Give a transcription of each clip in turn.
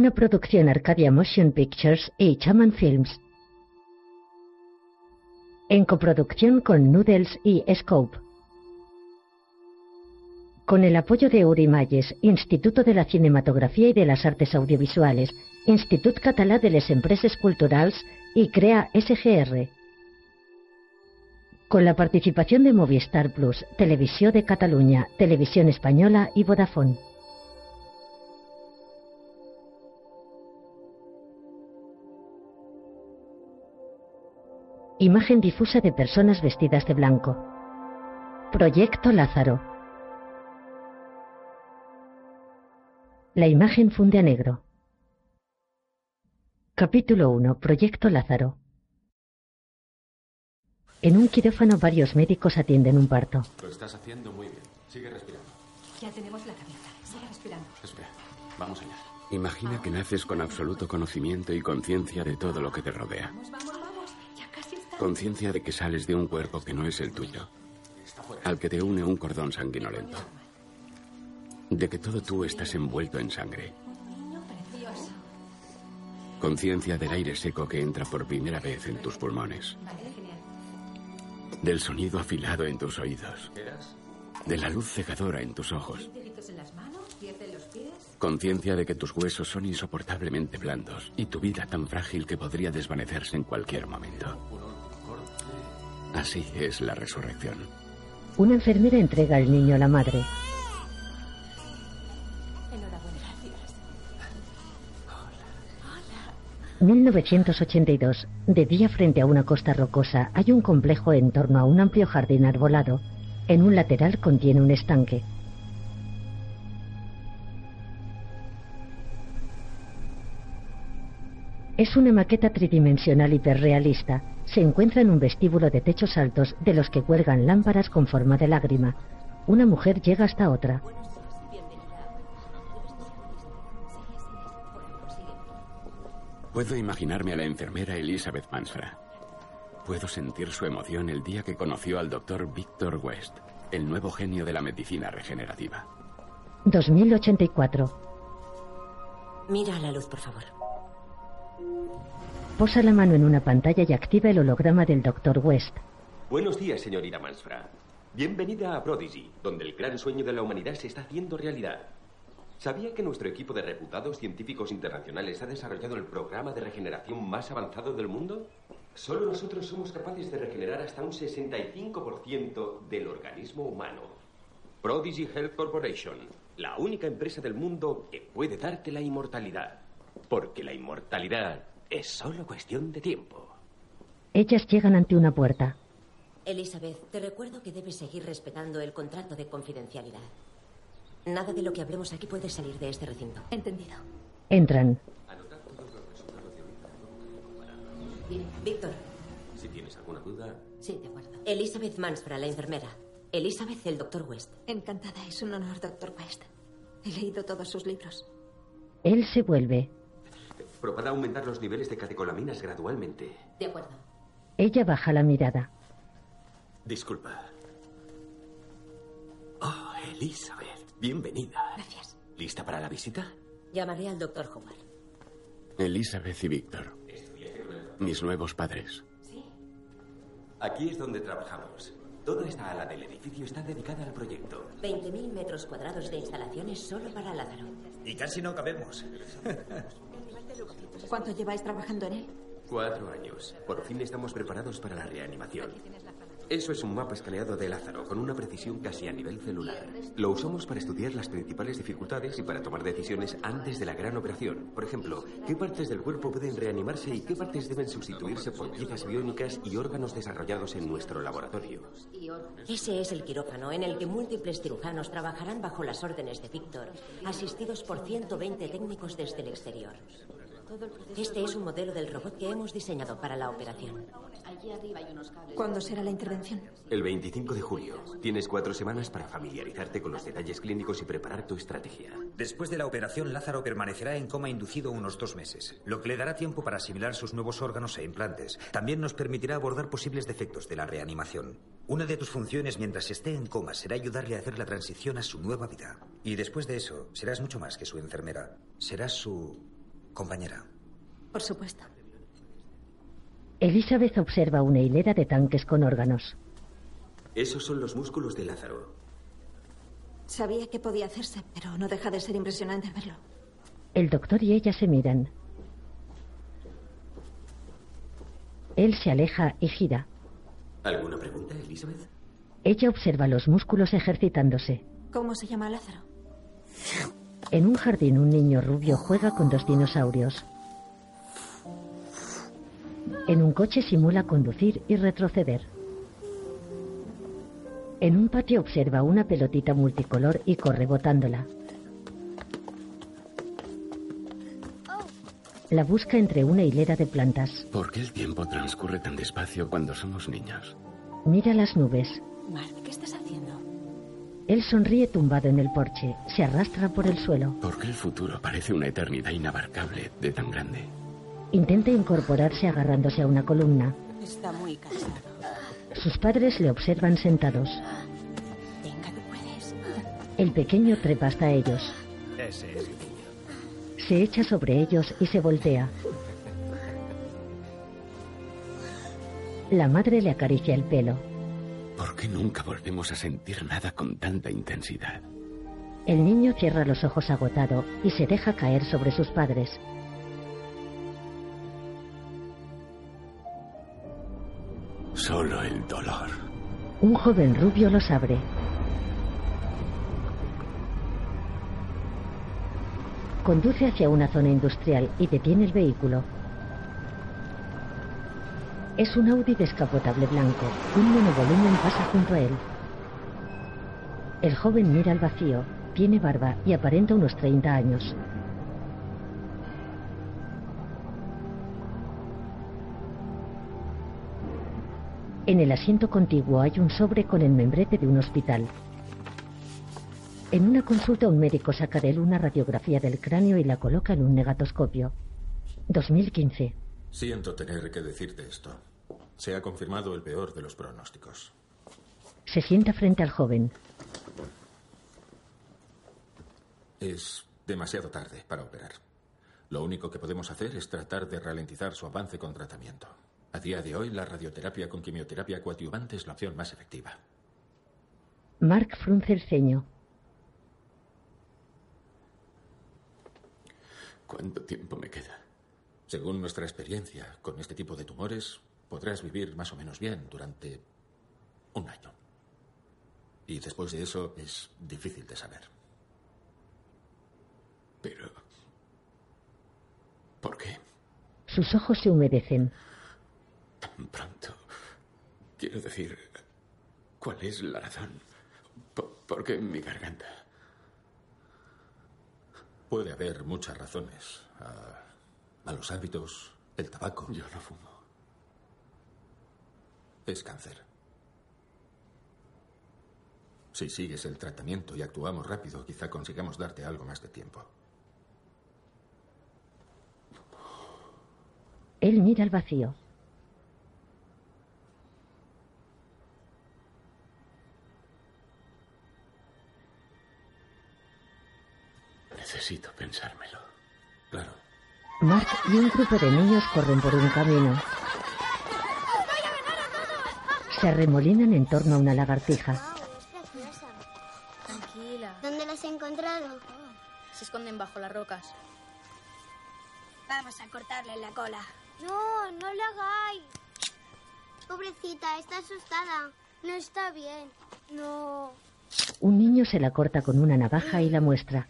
Una producción Arcadia Motion Pictures y Chaman Films. En coproducción con Noodles y Scope. Con el apoyo de Uri Mayes, Instituto de la Cinematografía y de las Artes Audiovisuales, Institut Català de les Empreses Culturals y CREA SGR. Con la participación de Movistar Plus, Televisión de Cataluña, Televisión Española y Vodafone. Imagen difusa de personas vestidas de blanco. Proyecto Lázaro. La imagen funde a negro. Capítulo 1. Proyecto Lázaro. En un quirófano varios médicos atienden un parto. Lo estás haciendo muy bien. Sigue respirando. Ya tenemos la cabeza. Sigue respirando. Espera. Vamos allá. Imagina que naces con absoluto conocimiento y conciencia de todo lo que te rodea. Vamos, vamos, vamos. Conciencia de que sales de un cuerpo que no es el tuyo, al que te une un cordón sanguinolento. De que todo tú estás envuelto en sangre. Conciencia del aire seco que entra por primera vez en tus pulmones. Del sonido afilado en tus oídos. De la luz cegadora en tus ojos. Conciencia de que tus huesos son insoportablemente blandos y tu vida tan frágil que podría desvanecerse en cualquier momento. Así es la resurrección. Una enfermera entrega al niño a la madre. Enhorabuena. Gracias. 1982. De día frente a una costa rocosa hay un complejo en torno a un amplio jardín arbolado. En un lateral contiene un estanque. Es una maqueta tridimensional hiperrealista. Se encuentra en un vestíbulo de techos altos de los que cuelgan lámparas con forma de lágrima. Una mujer llega hasta otra. Puedo imaginarme a la enfermera Elizabeth Mansfra. Puedo sentir su emoción el día que conoció al doctor Victor West, el nuevo genio de la medicina regenerativa. 2084. Mira a la luz, por favor. Posa la mano en una pantalla y activa el holograma del Dr. West. Buenos días, señorita Mansfra. Bienvenida a Prodigy, donde el gran sueño de la humanidad se está haciendo realidad. ¿Sabía que nuestro equipo de reputados científicos internacionales ha desarrollado el programa de regeneración más avanzado del mundo? Solo nosotros somos capaces de regenerar hasta un 65% del organismo humano. Prodigy Health Corporation, la única empresa del mundo que puede darte la inmortalidad. Porque la inmortalidad es solo cuestión de tiempo. Ellas llegan ante una puerta. Elizabeth, te recuerdo que debes seguir respetando el contrato de confidencialidad. Nada de lo que hablemos aquí puede salir de este recinto. Entendido. Entran. Víctor. Si tienes alguna duda, Sí, de acuerdo. Elizabeth Mansfra, la enfermera. Elizabeth, el doctor West. Encantada. Es un honor, doctor West. He leído todos sus libros. Él se vuelve. Probará aumentar los niveles de catecolaminas gradualmente. De acuerdo. Ella baja la mirada. Disculpa. Oh, Elizabeth, bienvenida. Gracias. ¿Lista para la visita? Llamaré al doctor Howard. Elizabeth y Víctor. Mis nuevos padres. Aquí es donde trabajamos. Toda esta ala del edificio está dedicada al proyecto. 20.000 metros cuadrados de instalaciones solo para Lázaro. Y casi no cabemos. ¿Cuánto lleváis trabajando en él? Cuatro años. Por fin estamos preparados para la reanimación. Eso es un mapa escaneado de Lázaro con una precisión casi a nivel celular. Lo usamos para estudiar las principales dificultades y para tomar decisiones antes de la gran operación. Por ejemplo, qué partes del cuerpo pueden reanimarse y qué partes deben sustituirse por piezas biónicas y órganos desarrollados en nuestro laboratorio. Ese es el quirófano en el que múltiples cirujanos trabajarán bajo las órdenes de Víctor, asistidos por 120 técnicos desde el exterior. Este es un modelo del robot que hemos diseñado para la operación. Aquí arriba hay unos cables. ¿Cuándo será la intervención? El 25 de julio. Tienes cuatro semanas para familiarizarte con los detalles clínicos y preparar tu estrategia. Después de la operación, Lázaro permanecerá en coma inducido unos dos meses, lo que le dará tiempo para asimilar sus nuevos órganos e implantes. También nos permitirá abordar posibles defectos de la reanimación. Una de tus funciones mientras esté en coma será ayudarle a hacer la transición a su nueva vida. Y después de eso, serás mucho más que su enfermera. Serás su compañera. Por supuesto. Elizabeth observa una hilera de tanques con órganos. Esos son los músculos de Lázaro. Sabía que podía hacerse, pero no deja de ser impresionante verlo. El doctor y ella se miran. Él se aleja y gira. ¿Alguna pregunta, Elizabeth? Ella observa los músculos ejercitándose. ¿Cómo se llama Lázaro? En un jardín un niño rubio juega con dos dinosaurios. En un coche simula conducir y retroceder. En un patio observa una pelotita multicolor y corre botándola. La busca entre una hilera de plantas. ¿Por qué el tiempo transcurre tan despacio cuando somos niños? Mira las nubes. Mark, ¿qué estás haciendo? Él sonríe tumbado en el porche. Se arrastra por el suelo. ¿Por qué el futuro parece una eternidad inabarcable de tan grande? Intenta incorporarse agarrándose a una columna. Está muy cansado. Sus padres le observan sentados. Venga, tú puedes. El pequeño trepa hasta ellos. Ese es el niño. Se echa sobre ellos y se voltea. La madre le acaricia el pelo. ¿Por qué nunca volvemos a sentir nada con tanta intensidad? El niño cierra los ojos agotado y se deja caer sobre sus padres. Solo el dolor. Un joven rubio los abre. Conduce hacia una zona industrial y detiene el vehículo. Es un Audi descapotable blanco. Un monovolumen pasa junto a él. El joven mira al vacío, tiene barba y aparenta unos 30 años. En el asiento contiguo hay un sobre con el membrete de un hospital. En una consulta un médico saca de él una radiografía del cráneo y la coloca en un negatoscopio. 2015. Siento tener que decirte esto. Se ha confirmado el peor de los pronósticos. Se sienta frente al joven. Es demasiado tarde para operar. Lo único que podemos hacer es tratar de ralentizar su avance con tratamiento. A día de hoy, la radioterapia con quimioterapia coadyuvante es la opción más efectiva. Mark frunce el ceño. ¿Cuánto tiempo me queda? Según nuestra experiencia con este tipo de tumores, podrás vivir más o menos bien durante un año. Y después de eso es difícil de saber. Pero... ¿Por qué? Sus ojos se humedecen. Tan pronto. Quiero decir, ¿cuál es la razón? ¿Por, por qué en mi garganta? Puede haber muchas razones. A, a los hábitos, el tabaco. Yo no fumo. Es cáncer. Si sigues el tratamiento y actuamos rápido, quizá consigamos darte algo más de tiempo. Él mira al vacío. Necesito pensármelo. Claro. Mark y un grupo de niños corren por un camino. Se arremolinan en torno a una lagartija. Tranquila. ¿Dónde la has encontrado? Se esconden bajo las rocas. Vamos a cortarle la cola. No, no lo hagáis. Pobrecita, está asustada. No está bien. No. Un niño se la corta con una navaja y la muestra.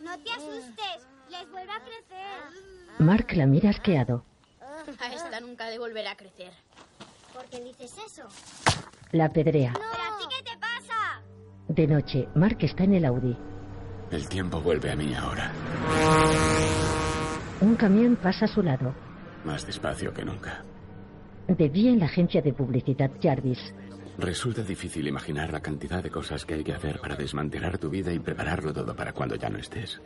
No te asustes. Les vuelve a crecer. Mark la mira asqueado. A esta nunca de volver a crecer. ¿Por qué dices eso? La apedrea. ¿Pero a ti qué te pasa? De noche, Mark está en el Audi. El tiempo vuelve a mí ahora. Un camión pasa a su lado. Más despacio que nunca. De día en la agencia de publicidad Jarvis. Resulta difícil imaginar la cantidad de cosas que hay que hacer para desmantelar tu vida y prepararlo todo para cuando ya no estés.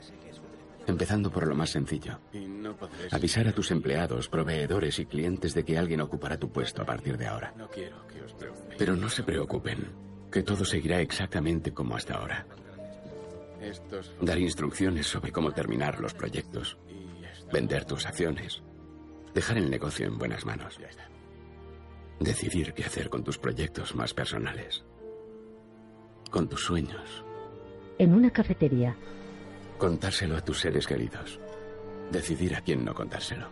Empezando por lo más sencillo. Avisar a tus empleados, proveedores y clientes de que alguien ocupará tu puesto a partir de ahora. Pero no se preocupen, que todo seguirá exactamente como hasta ahora. Dar instrucciones sobre cómo terminar los proyectos, vender tus acciones, dejar el negocio en buenas manos. Decidir qué hacer con tus proyectos más personales, con tus sueños, En una cafetería. Contárselo a tus seres queridos, decidir a quién no contárselo,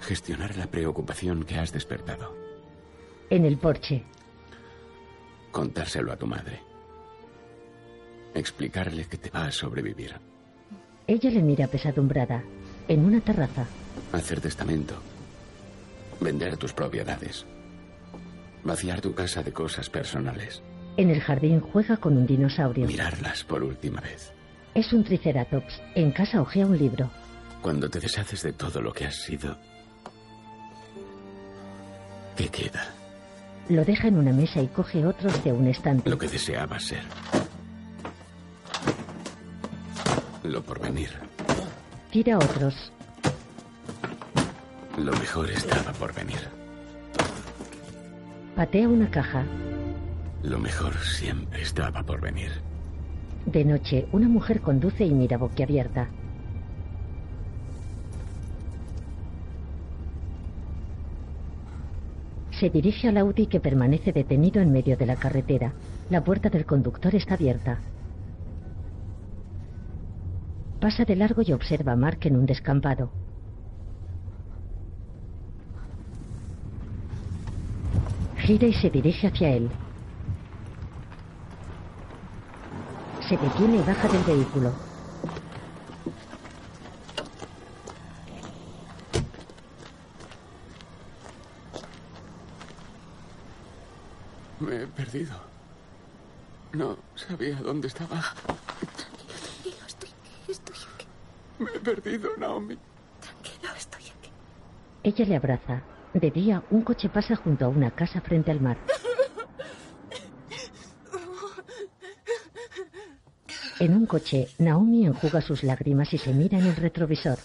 gestionar la preocupación que has despertado, En el porche. contárselo a tu madre, explicarle que te va a sobrevivir, Ella le mira pesadumbrada. En una terraza. hacer testamento, vender tus propiedades, vaciar tu casa de cosas personales, En el jardín juega con un dinosaurio. mirarlas por última vez. Es un triceratops. En casa ojea un libro. Cuando te deshaces de todo lo que has sido, ¿qué queda? Lo deja en una mesa y coge otros de un estante. Lo que deseabas ser. Lo por venir. Tira otros. Lo mejor estaba por venir. Patea una caja. Lo mejor siempre estaba por venir. De noche, una mujer conduce y mira boquiabierta. Se dirige al Audi que permanece detenido en medio de la carretera. La puerta del conductor está abierta. Pasa de largo y observa a Mark en un descampado. Gira y se dirige hacia él. Se detiene y baja del vehículo. Me he perdido. No sabía dónde estaba. Tranquilo, estoy, estoy aquí. Me he perdido, Naomi. Tranquilo, estoy aquí. Ella le abraza. De día, un coche pasa junto a una casa frente al mar. En un coche, Naomi enjuga sus lágrimas y se mira en el retrovisor.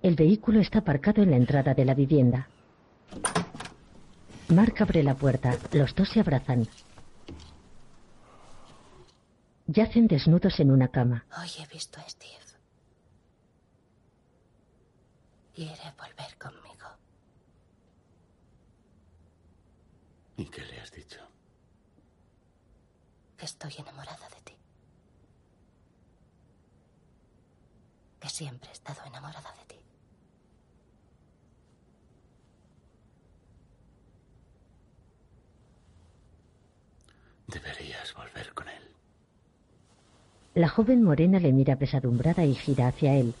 El vehículo está aparcado en la entrada de la vivienda. Mark abre la puerta. Los dos se abrazan. Yacen desnudos en una cama. Hoy he visto a Steve. Quiere volver conmigo. ¿Y qué le has dicho? Que estoy enamorada de ti. Que siempre he estado enamorada de ti. Deberías volver con él. La joven morena le mira pesadumbrada y gira hacia él.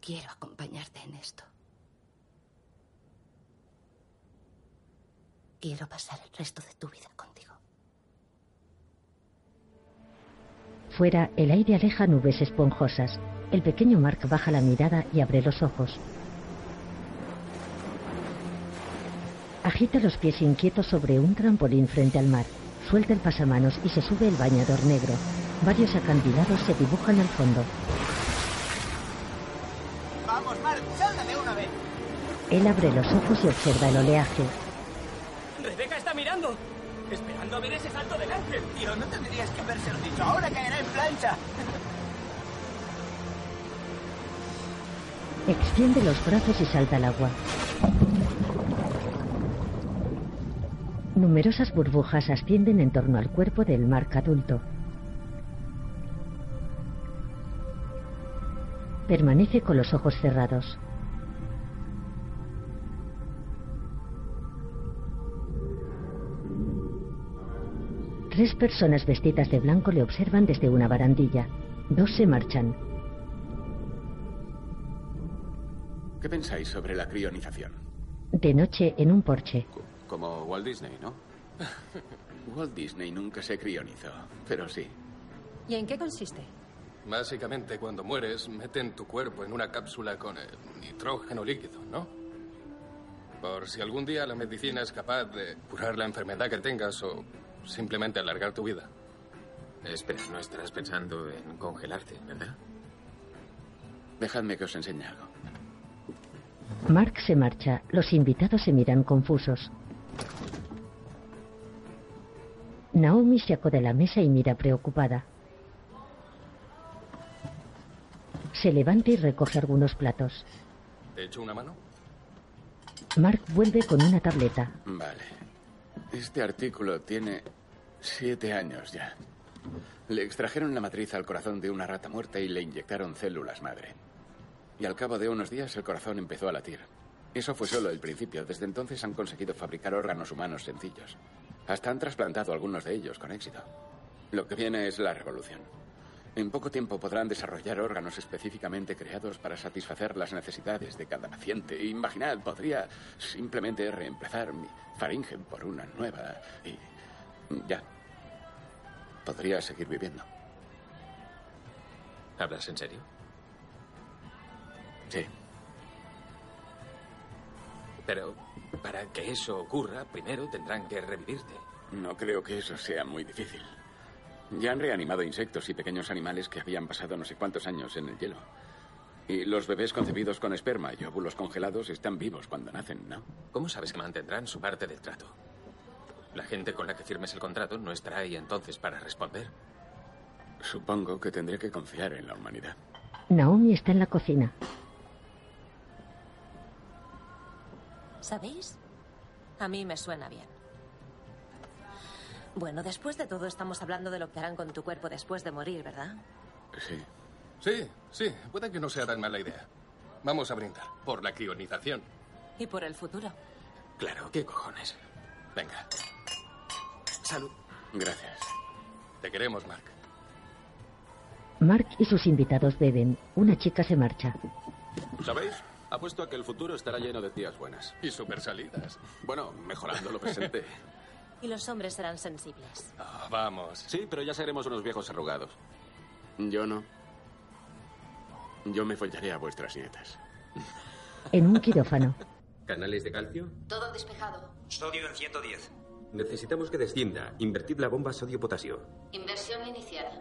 Quiero acompañarte en esto. Quiero pasar el resto de tu vida contigo. Fuera, el aire aleja nubes esponjosas. El pequeño Mark baja la mirada y abre los ojos. Agita los pies inquietos sobre un trampolín frente al mar. Suelta el pasamanos y se sube el bañador negro. Varios acantilados se dibujan al fondo. Vamos, Mark, de una vez. Él abre los ojos y observa el oleaje. Mirando. Esperando ver ese salto del ángel. Tío, no tendrías que habérselo dicho. Ahora caerá en plancha. Extiende los brazos y salta al agua. Numerosas burbujas ascienden en torno al cuerpo del Mark adulto. Permanece con los ojos cerrados. Tres personas vestidas de blanco le observan desde una barandilla. Dos se marchan. ¿Qué pensáis sobre la crionización? De noche en un porche. Como Walt Disney, ¿no? Walt Disney nunca se crionizó, pero sí. ¿Y en qué consiste? Básicamente, cuando mueres, meten tu cuerpo en una cápsula con eh, nitrógeno líquido, ¿no? Por si algún día la medicina es capaz de curar la enfermedad que tengas o simplemente alargar tu vida. Espera, no estarás pensando en congelarte, ¿verdad? Dejadme que os enseñe algo. Mark se marcha. Los invitados se miran confusos. Naomi se acode a la mesa y mira preocupada. Se levanta y recoge algunos platos. ¿Te echo una mano? Mark vuelve con una tableta. Vale. Este artículo tiene siete años ya. Le extrajeron la matriz al corazón de una rata muerta y le inyectaron células madre. Y al cabo de unos días el corazón empezó a latir. Eso fue solo el principio. Desde entonces han conseguido fabricar órganos humanos sencillos. Hasta han trasplantado algunos de ellos con éxito. Lo que viene es la revolución. En poco tiempo podrán desarrollar órganos específicamente creados para satisfacer las necesidades de cada paciente. Imaginad, podría simplemente reemplazar mi faringe por una nueva y ya. Podría seguir viviendo. ¿Hablas en serio? Sí. Pero para que eso ocurra, primero tendrán que revivirte. No creo que eso sea muy difícil. Ya han reanimado insectos y pequeños animales que habían pasado no sé cuántos años en el hielo. Y los bebés concebidos con esperma y óvulos congelados están vivos cuando nacen, ¿no? ¿Cómo sabes que mantendrán su parte del trato? La gente con la que firmes el contrato no estará ahí entonces para responder. Supongo que tendré que confiar en la humanidad. Naomi está en la cocina. ¿Sabéis? A mí me suena bien. Bueno, después de todo estamos hablando de lo que harán con tu cuerpo después de morir, ¿verdad? Sí. Sí, sí, puede que no sea tan mala idea. Vamos a brindar por la crionización. Y por el futuro. Claro, ¿qué cojones? Venga. Salud. Gracias. Te queremos, Mark. Mark y sus invitados beben. Una chica se marcha. ¿Sabéis? Apuesto a que el futuro estará lleno de tías buenas. Y super salidas. Bueno, mejorando lo presente. Y los hombres serán sensibles. Ah, vamos. Sí, pero ya seremos unos viejos arrugados. Yo no. Yo me follaré a vuestras nietas. En un quirófano. ¿Canales de calcio? Todo despejado. Sodio en 110. Necesitamos que descienda. Invertid la bomba sodio-potasio. Inversión iniciada.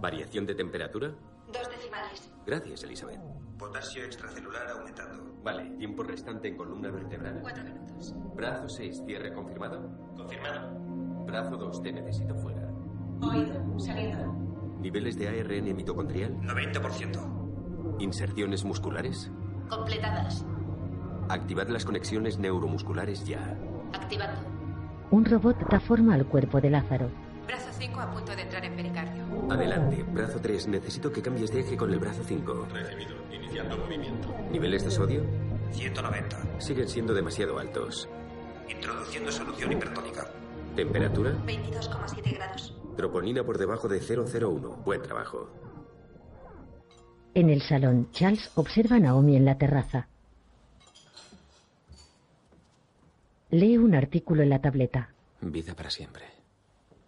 ¿Variación de temperatura? Dos decimales. Gracias, Elizabeth. Potasio extracelular aumentando. Vale, tiempo restante en columna vertebral. Cuatro minutos. Brazo 6, cierre confirmado. Confirmado. Brazo 2, te necesito fuera. Oído. Saliendo. Niveles de ARN mitocondrial. 90%. Inserciones musculares. Completadas. Activad las conexiones neuromusculares ya. Activando. Un robot da forma al cuerpo de Lázaro. Brazo 5 a punto de entrar en pericardio. Adelante. Brazo 3, necesito que cambies de eje con el brazo 5. Recibido. Iniciando movimiento. Niveles de sodio 190. siguen siendo demasiado altos. Introduciendo solución hipertónica. Temperatura, 22,7 grados. troponina por debajo de 001. Buen trabajo. En el salón, Charles observa a Naomi en la terraza. Lee un artículo en la tableta. Vida para siempre.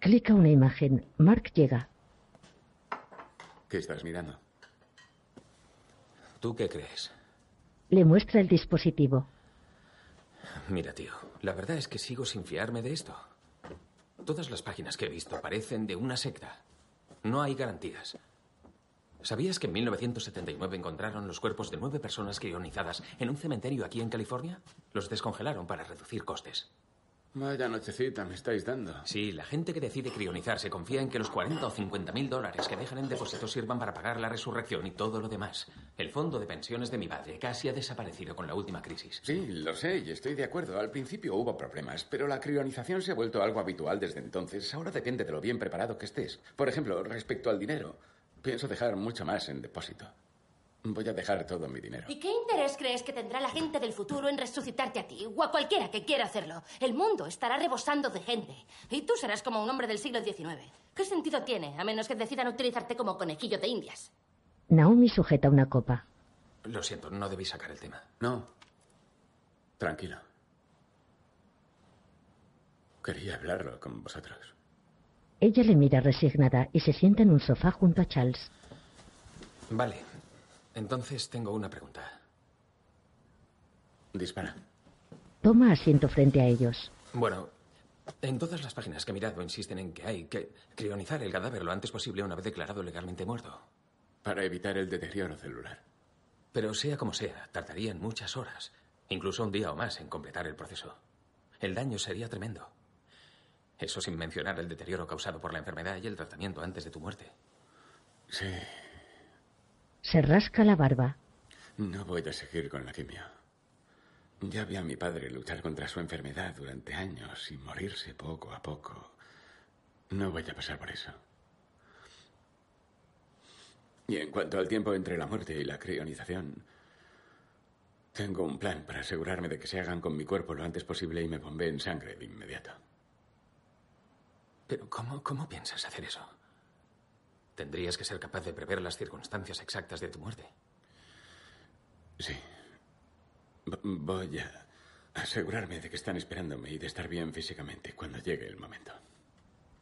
Clica una imagen. Mark llega. ¿Qué estás mirando? ¿Tú qué crees? Le muestra el dispositivo. Mira, tío, la verdad es que sigo sin fiarme de esto. Todas las páginas que he visto parecen de una secta. No hay garantías. ¿Sabías que en 1979 encontraron los cuerpos de nueve personas crionizadas en un cementerio aquí en California? Los descongelaron para reducir costes. Vaya nochecita me estáis dando. Sí, la gente que decide crionizarse confía en que los 40 o 50 mil dólares que dejan en depósito sirvan para pagar la resurrección y todo lo demás. El fondo de pensiones de mi padre casi ha desaparecido con la última crisis. Sí, lo sé y estoy de acuerdo. Al principio hubo problemas, pero la crionización se ha vuelto algo habitual desde entonces. Ahora depende de lo bien preparado que estés. Por ejemplo, respecto al dinero, pienso dejar mucho más en depósito. Voy a dejar todo mi dinero. ¿Y qué interés crees que tendrá la gente del futuro en resucitarte a ti o a cualquiera que quiera hacerlo? El mundo estará rebosando de gente y tú serás como un hombre del siglo XIX. ¿Qué sentido tiene a menos que decidan utilizarte como conejillo de indias? Naomi sujeta una copa. Lo siento, no debí sacar el tema. No. Tranquilo. Quería hablarlo con vosotros. Ella le mira resignada y se sienta en un sofá junto a Charles. Vale. Entonces tengo una pregunta. Dispara. Toma asiento frente a ellos. Bueno, en todas las páginas que he mirado insisten en que hay que crionizar el cadáver lo antes posible una vez declarado legalmente muerto. Para evitar el deterioro celular. Pero sea como sea, tardarían muchas horas, incluso un día o más en completar el proceso. El daño sería tremendo. Eso sin mencionar el deterioro causado por la enfermedad y el tratamiento antes de tu muerte. Sí. Se rasca la barba. No voy a seguir con la quimio. Ya vi a mi padre luchar contra su enfermedad durante años y morirse poco a poco. No voy a pasar por eso. Y en cuanto al tiempo entre la muerte y la crionización, tengo un plan para asegurarme de que se hagan con mi cuerpo lo antes posible y me bombeen sangre de inmediato. Pero ¿cómo, cómo piensas hacer eso? Tendrías que ser capaz de prever las circunstancias exactas de tu muerte. Sí. Voy a asegurarme de que están esperándome y de estar bien físicamente cuando llegue el momento.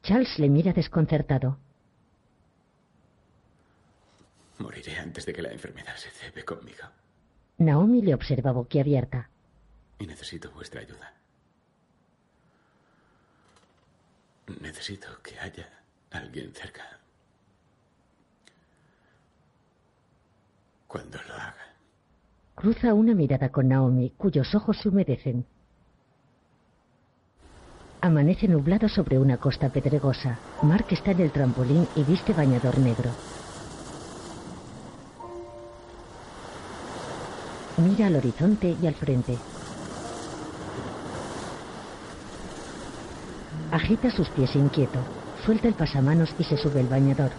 Charles le mira desconcertado. Moriré antes de que la enfermedad se cebe conmigo. Naomi le observa boquiabierta. Y necesito vuestra ayuda. Necesito que haya alguien cerca. Cuando lo haga. Cruza una mirada con Naomi, cuyos ojos se humedecen. Amanece nublado sobre una costa pedregosa. Mark está en el trampolín y viste bañador negro. Mira al horizonte y al frente. Agita sus pies inquieto. Suelta el pasamanos y se sube el bañador.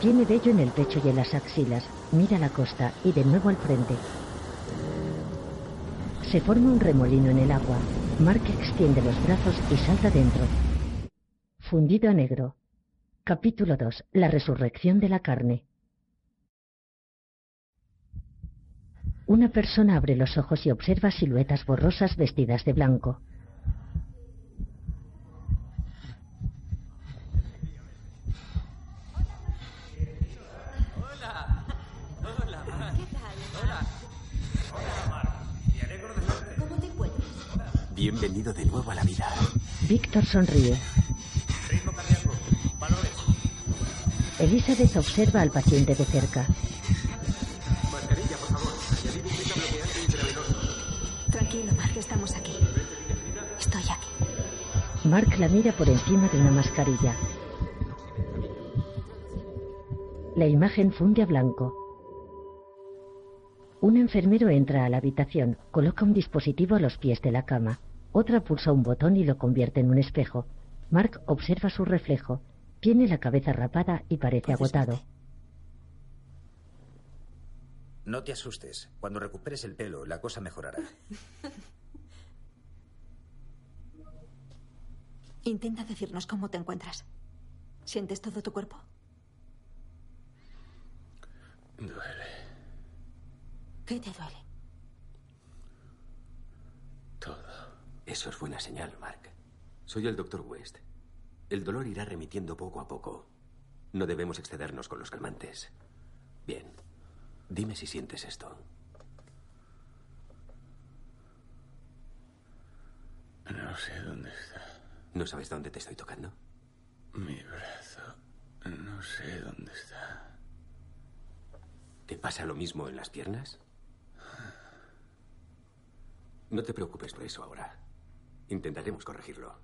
Tiene vello en el pecho y en las axilas. Mira la costa y de nuevo al frente. Se forma un remolino en el agua. Mark extiende los brazos y salta dentro. Fundido a negro. Capítulo 2. La resurrección de la carne. Una persona abre los ojos y observa siluetas borrosas vestidas de blanco. Hola, Mark. ¿Qué tal? Hola. ¿Cómo te encuentras? Bienvenido de nuevo a la vida. Víctor sonríe. Ritmo cardíaco. Valores. Elizabeth observa al paciente de cerca. Mascarilla, por favor. Añadir un beta bloqueante intravenoso. Tranquilo, Mark, estamos aquí. Estoy aquí. Mark la mira por encima de una mascarilla. La imagen funde a blanco. Enfermero entra a la habitación, coloca un dispositivo a los pies de la cama. Otra pulsa un botón y lo convierte en un espejo. Mark observa su reflejo. Tiene la cabeza rapada y parece agotado. No te asustes. Cuando recuperes el pelo, la cosa mejorará. Intenta decirnos cómo te encuentras. ¿Sientes todo tu cuerpo? Duele ¿Qué te duele? todo. Eso es buena señal, Mark. Soy el doctor West. El dolor irá remitiendo poco a poco. No debemos excedernos con los calmantes. Bien. Dime si sientes esto. No sé dónde está. ¿No sabes dónde te estoy tocando? Mi brazo. No sé dónde está. ¿Te pasa lo mismo en las piernas? No te preocupes por eso ahora. Intentaremos corregirlo.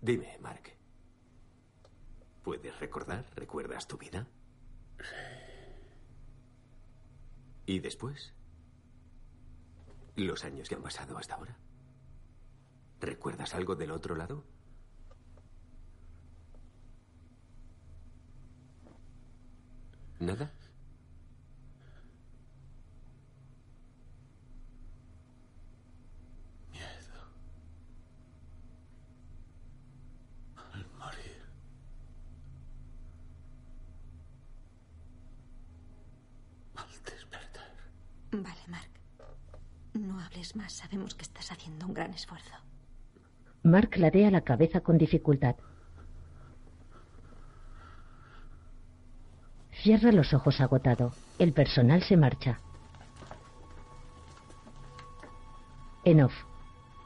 Dime, Mark. ¿Puedes recordar? ¿Recuerdas tu vida? ¿Y después? ¿Los años que han pasado hasta ahora? ¿Recuerdas algo del otro lado? ¿Nada? Miedo. Al morir. Al despertar. Vale, Mark. No No hables más. Sabemos que estás haciendo un gran esfuerzo. Mark ladea la cabeza con dificultad. Cierra los ojos agotado. El personal se marcha. En off.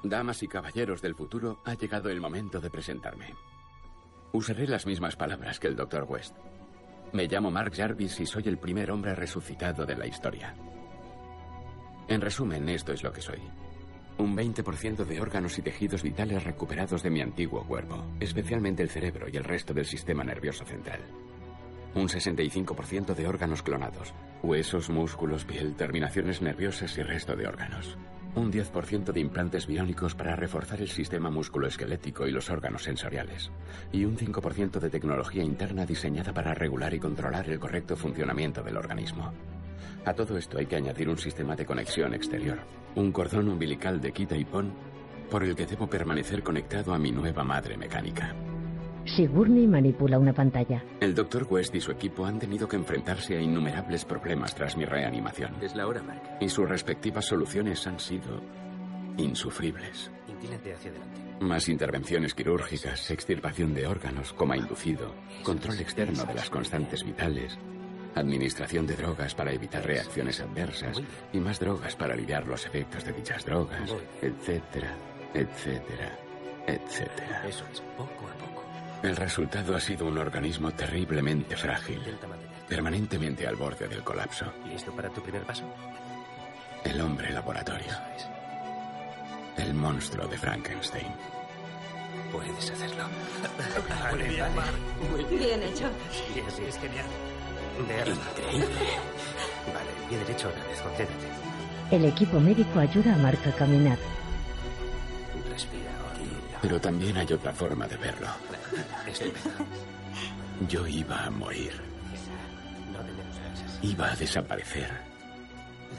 Damas y caballeros del futuro, ha llegado el momento de presentarme. Usaré las mismas palabras que el Dr. West. Me llamo Mark Jarvis y soy el primer hombre resucitado de la historia. En resumen, esto es lo que soy. Un 20% de órganos y tejidos vitales recuperados de mi antiguo cuerpo, especialmente el cerebro y el resto del sistema nervioso central. Un 65% de órganos clonados, huesos, músculos, piel, terminaciones nerviosas y resto de órganos. Un 10% de implantes biónicos para reforzar el sistema musculoesquelético y los órganos sensoriales. Y un 5% de tecnología interna diseñada para regular y controlar el correcto funcionamiento del organismo. A todo esto hay que añadir un sistema de conexión exterior, un cordón umbilical de quita y pon por el que debo permanecer conectado a mi nueva madre mecánica. Sigourney manipula una pantalla. El Dr. West y su equipo han tenido que enfrentarse a innumerables problemas tras mi reanimación. Es la hora, Mark. Y sus respectivas soluciones han sido insufribles. Inclínate hacia adelante. Más intervenciones quirúrgicas, extirpación de órganos, coma inducido, control externo de las constantes vitales, administración de drogas para evitar reacciones adversas y más drogas para aliviar los efectos de dichas drogas, etcétera, etcétera, etcétera. Eso es, poco a poco. El resultado ha sido un organismo terriblemente frágil, permanentemente al borde del colapso. ¿Listo para tu primer paso? El hombre laboratorio. El monstruo de Frankenstein. Puedes hacerlo. Muy bien, Mark. Bien hecho. Sí, así es genial. Increíble. Vale, pie derecho otra vez, concéntrate. El equipo médico ayuda a Mark a caminar. Respira. Pero también hay otra forma de verlo. Yo iba a morir. Iba a desaparecer.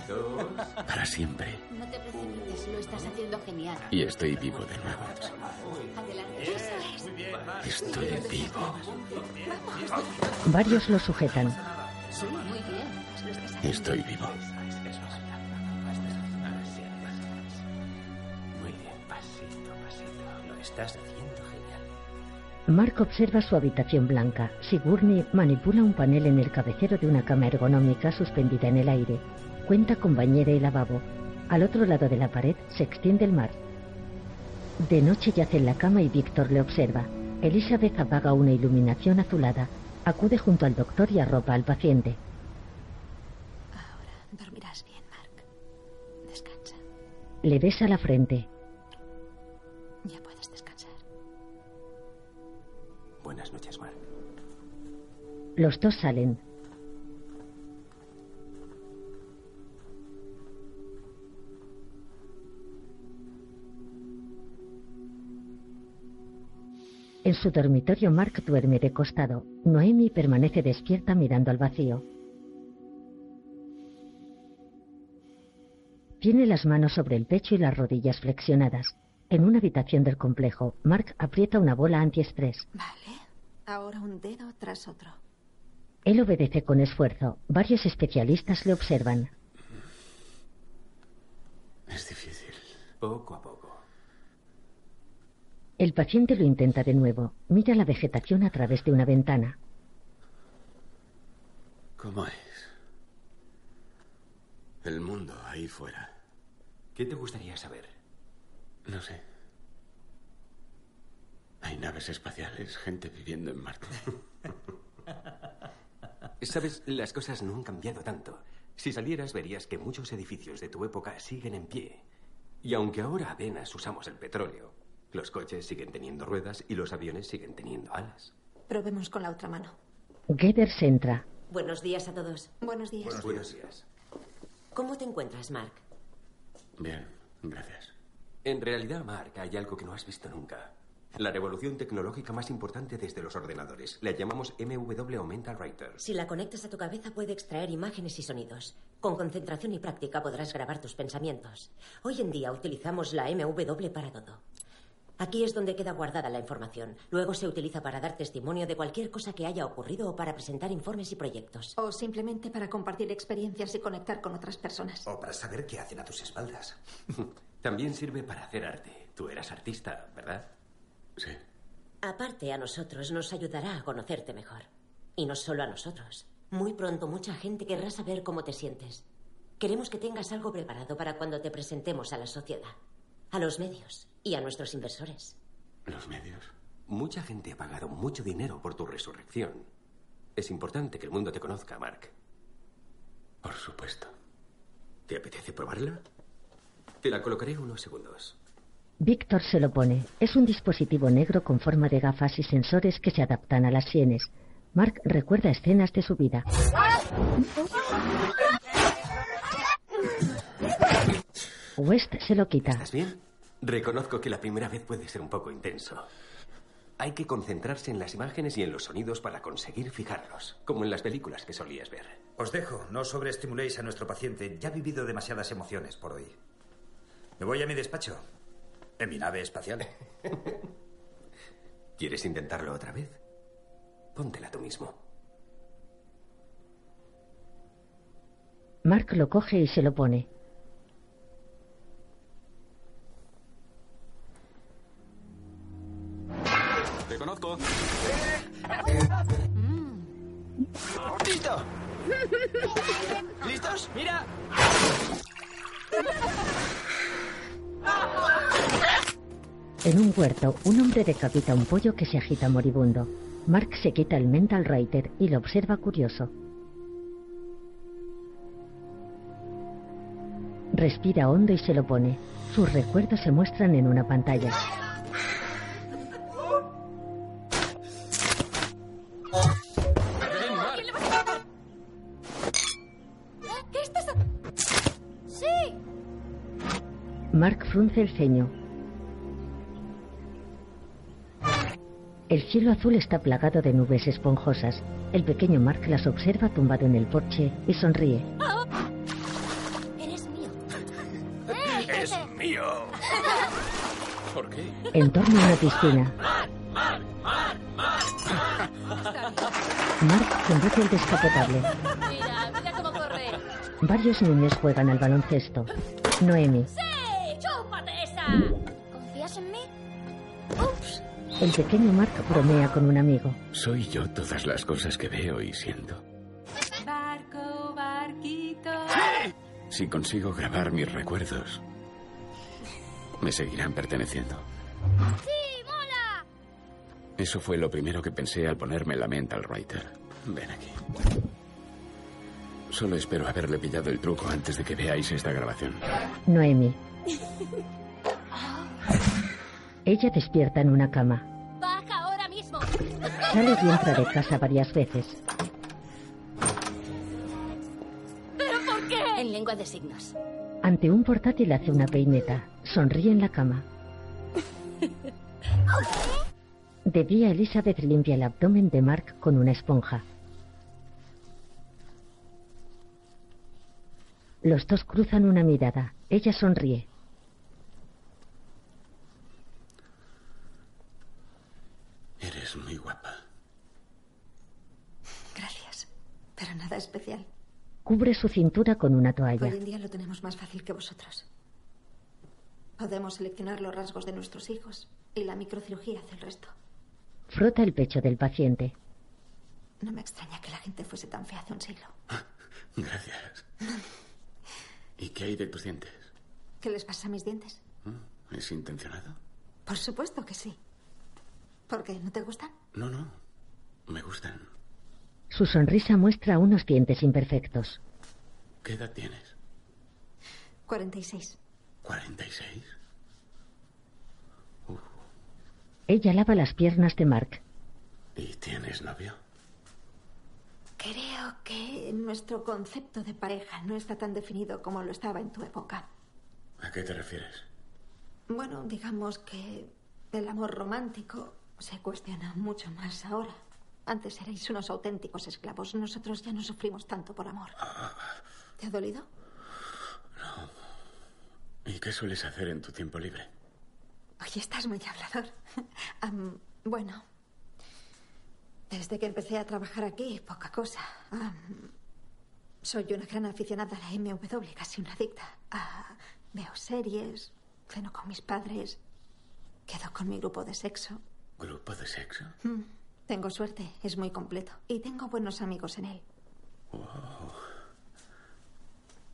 Dos. Para siempre. No te precipites, lo estás haciendo genial. Y estoy vivo de nuevo. Adelante. Eso es. Estoy vivo. Varios lo sujetan. Sí, muy bien. Estoy vivo. Muy bien, pasito, pasito. Lo estás haciendo genial. Mark observa su habitación blanca. Sigourney manipula un panel en el cabecero de una cama ergonómica suspendida en el aire. Cuenta con bañera y lavabo. Al otro lado de la pared se extiende el mar. De noche yace en la cama y Víctor le observa. Elizabeth apaga una iluminación azulada. Acude junto al doctor y arropa al paciente. Ahora dormirás bien, Mark. Descansa. Le besa la frente. Ya puedes descansar. Buenas noches, Mark. Los dos salen. En su dormitorio, Mark duerme de costado. Noemi permanece despierta mirando al vacío. Tiene las manos sobre el pecho y las rodillas flexionadas. En una habitación del complejo, Mark aprieta una bola antiestrés. Vale. Ahora un dedo tras otro. Él obedece con esfuerzo. Varios especialistas le observan. Es difícil. Poco a poco. El paciente lo intenta de nuevo. Mira la vegetación a través de una ventana. ¿Cómo es? El mundo ahí fuera. ¿Qué te gustaría saber? No sé. Hay naves espaciales, gente viviendo en Marte. Sabes, las cosas no han cambiado tanto. Si salieras verías que muchos edificios de tu época siguen en pie. Y aunque ahora apenas usamos el petróleo, los coches siguen teniendo ruedas y los aviones siguen teniendo alas. Probemos con la otra mano. Gebers entra. Buenos días a todos. Buenos días. Buenos días. ¿Cómo te encuentras, Mark? Bien, gracias. En realidad, Mark, hay algo que no has visto nunca. La revolución tecnológica más importante desde los ordenadores. La llamamos MW o Mental Writer. Si la conectas a tu cabeza puede extraer imágenes y sonidos. Con concentración y práctica podrás grabar tus pensamientos. Hoy en día utilizamos la MW para todo. Aquí es donde queda guardada la información. Luego se utiliza para dar testimonio de cualquier cosa que haya ocurrido o para presentar informes y proyectos. O simplemente para compartir experiencias y conectar con otras personas. O para saber qué hacen a tus espaldas. También sirve para hacer arte. Tú eras artista, ¿verdad? Sí. Aparte, a nosotros nos ayudará a conocerte mejor. Y no solo a nosotros. Muy pronto mucha gente querrá saber cómo te sientes. Queremos que tengas algo preparado para cuando te presentemos a la sociedad, a los medios y a nuestros inversores. ¿Los medios? Mucha gente ha pagado mucho dinero por tu resurrección. Es importante que el mundo te conozca, Mark. Por supuesto. ¿Te apetece probarla? Te la colocaré unos segundos. Víctor se lo pone. Es un dispositivo negro con forma de gafas y sensores que se adaptan a las sienes. Mark recuerda escenas de su vida. West se lo quita. ¿Estás bien? Reconozco que la primera vez puede ser un poco intenso. Hay que concentrarse en las imágenes y en los sonidos para conseguir fijarlos, como en las películas que solías ver. Os dejo, no sobreestimuléis a nuestro paciente. Ya ha vivido demasiadas emociones por hoy. Me voy a mi despacho, en mi nave espacial. ¿Quieres intentarlo otra vez? Póntela tú mismo. Mark lo coge y se lo pone. ¡Listo! ¿Listos? ¡Mira! En un huerto, un hombre decapita un pollo que se agita moribundo. Mark se quita el mental writer y lo observa curioso. Respira hondo y se lo pone. Sus recuerdos se muestran en una pantalla. Mark frunce el ceño. El cielo azul está plagado de nubes esponjosas. El pequeño Mark las observa tumbado en el porche y sonríe. Eres mío. ¡Es mío! ¿Por qué? En torno a una piscina, Mark conduce el descapotable. Mira, mira cómo corre. Varios niños juegan al baloncesto. Noemi. ¿Confías en mí? Ups. el pequeño Mark bromea con un amigo. Soy yo todas las cosas que veo y siento. Barco, barquito. Si consigo grabar mis recuerdos, me seguirán perteneciendo. ¡Sí, mola! Eso fue lo primero que pensé al ponerme la mental writer. Ven aquí. Solo espero haberle pillado el truco antes de que veáis esta grabación. Noemi. Ella despierta en una cama. ¡Baja ahora mismo! Sale y entra de casa varias veces. ¿Pero por qué? En lengua de signos. Ante un portátil hace una peineta. Sonríe en la cama. De día, Elizabeth limpia el abdomen de Mark con una esponja. Los dos cruzan una mirada. Ella sonríe. Eres muy guapa. Gracias. Pero nada especial. Cubre su cintura con una toalla. Hoy en día lo tenemos más fácil que vosotros. Podemos seleccionar los rasgos de nuestros hijos y la microcirugía hace el resto. Frota el pecho del paciente. No me extraña que la gente fuese tan fea hace un siglo. Gracias. ¿Y qué hay de tus dientes? ¿Qué les pasa a mis dientes? ¿Es intencionado? Por supuesto que sí. ¿Por qué? ¿No te gustan? No, no. Me gustan. Su sonrisa muestra unos dientes imperfectos. ¿Qué edad tienes? 46. ¿46? Ella lava las piernas de Mark. ¿Y tienes novio? Creo que nuestro concepto de pareja no está tan definido como lo estaba en tu época. ¿A qué te refieres? Bueno, digamos que el amor romántico se cuestiona mucho más ahora. Antes erais unos auténticos esclavos. Nosotros ya no sufrimos tanto por amor. ¿Te ha dolido? ¿Y qué sueles hacer en tu tiempo libre? Oye, estás muy hablador. Bueno, desde que empecé a trabajar aquí, poca cosa. Soy una gran aficionada a la MW, casi una adicta. Ah, veo series, ceno con mis padres, quedo con mi grupo de sexo. ¿Grupo de sexo? Mm, Tengo suerte, es muy completo. Y tengo buenos amigos en él. Wow.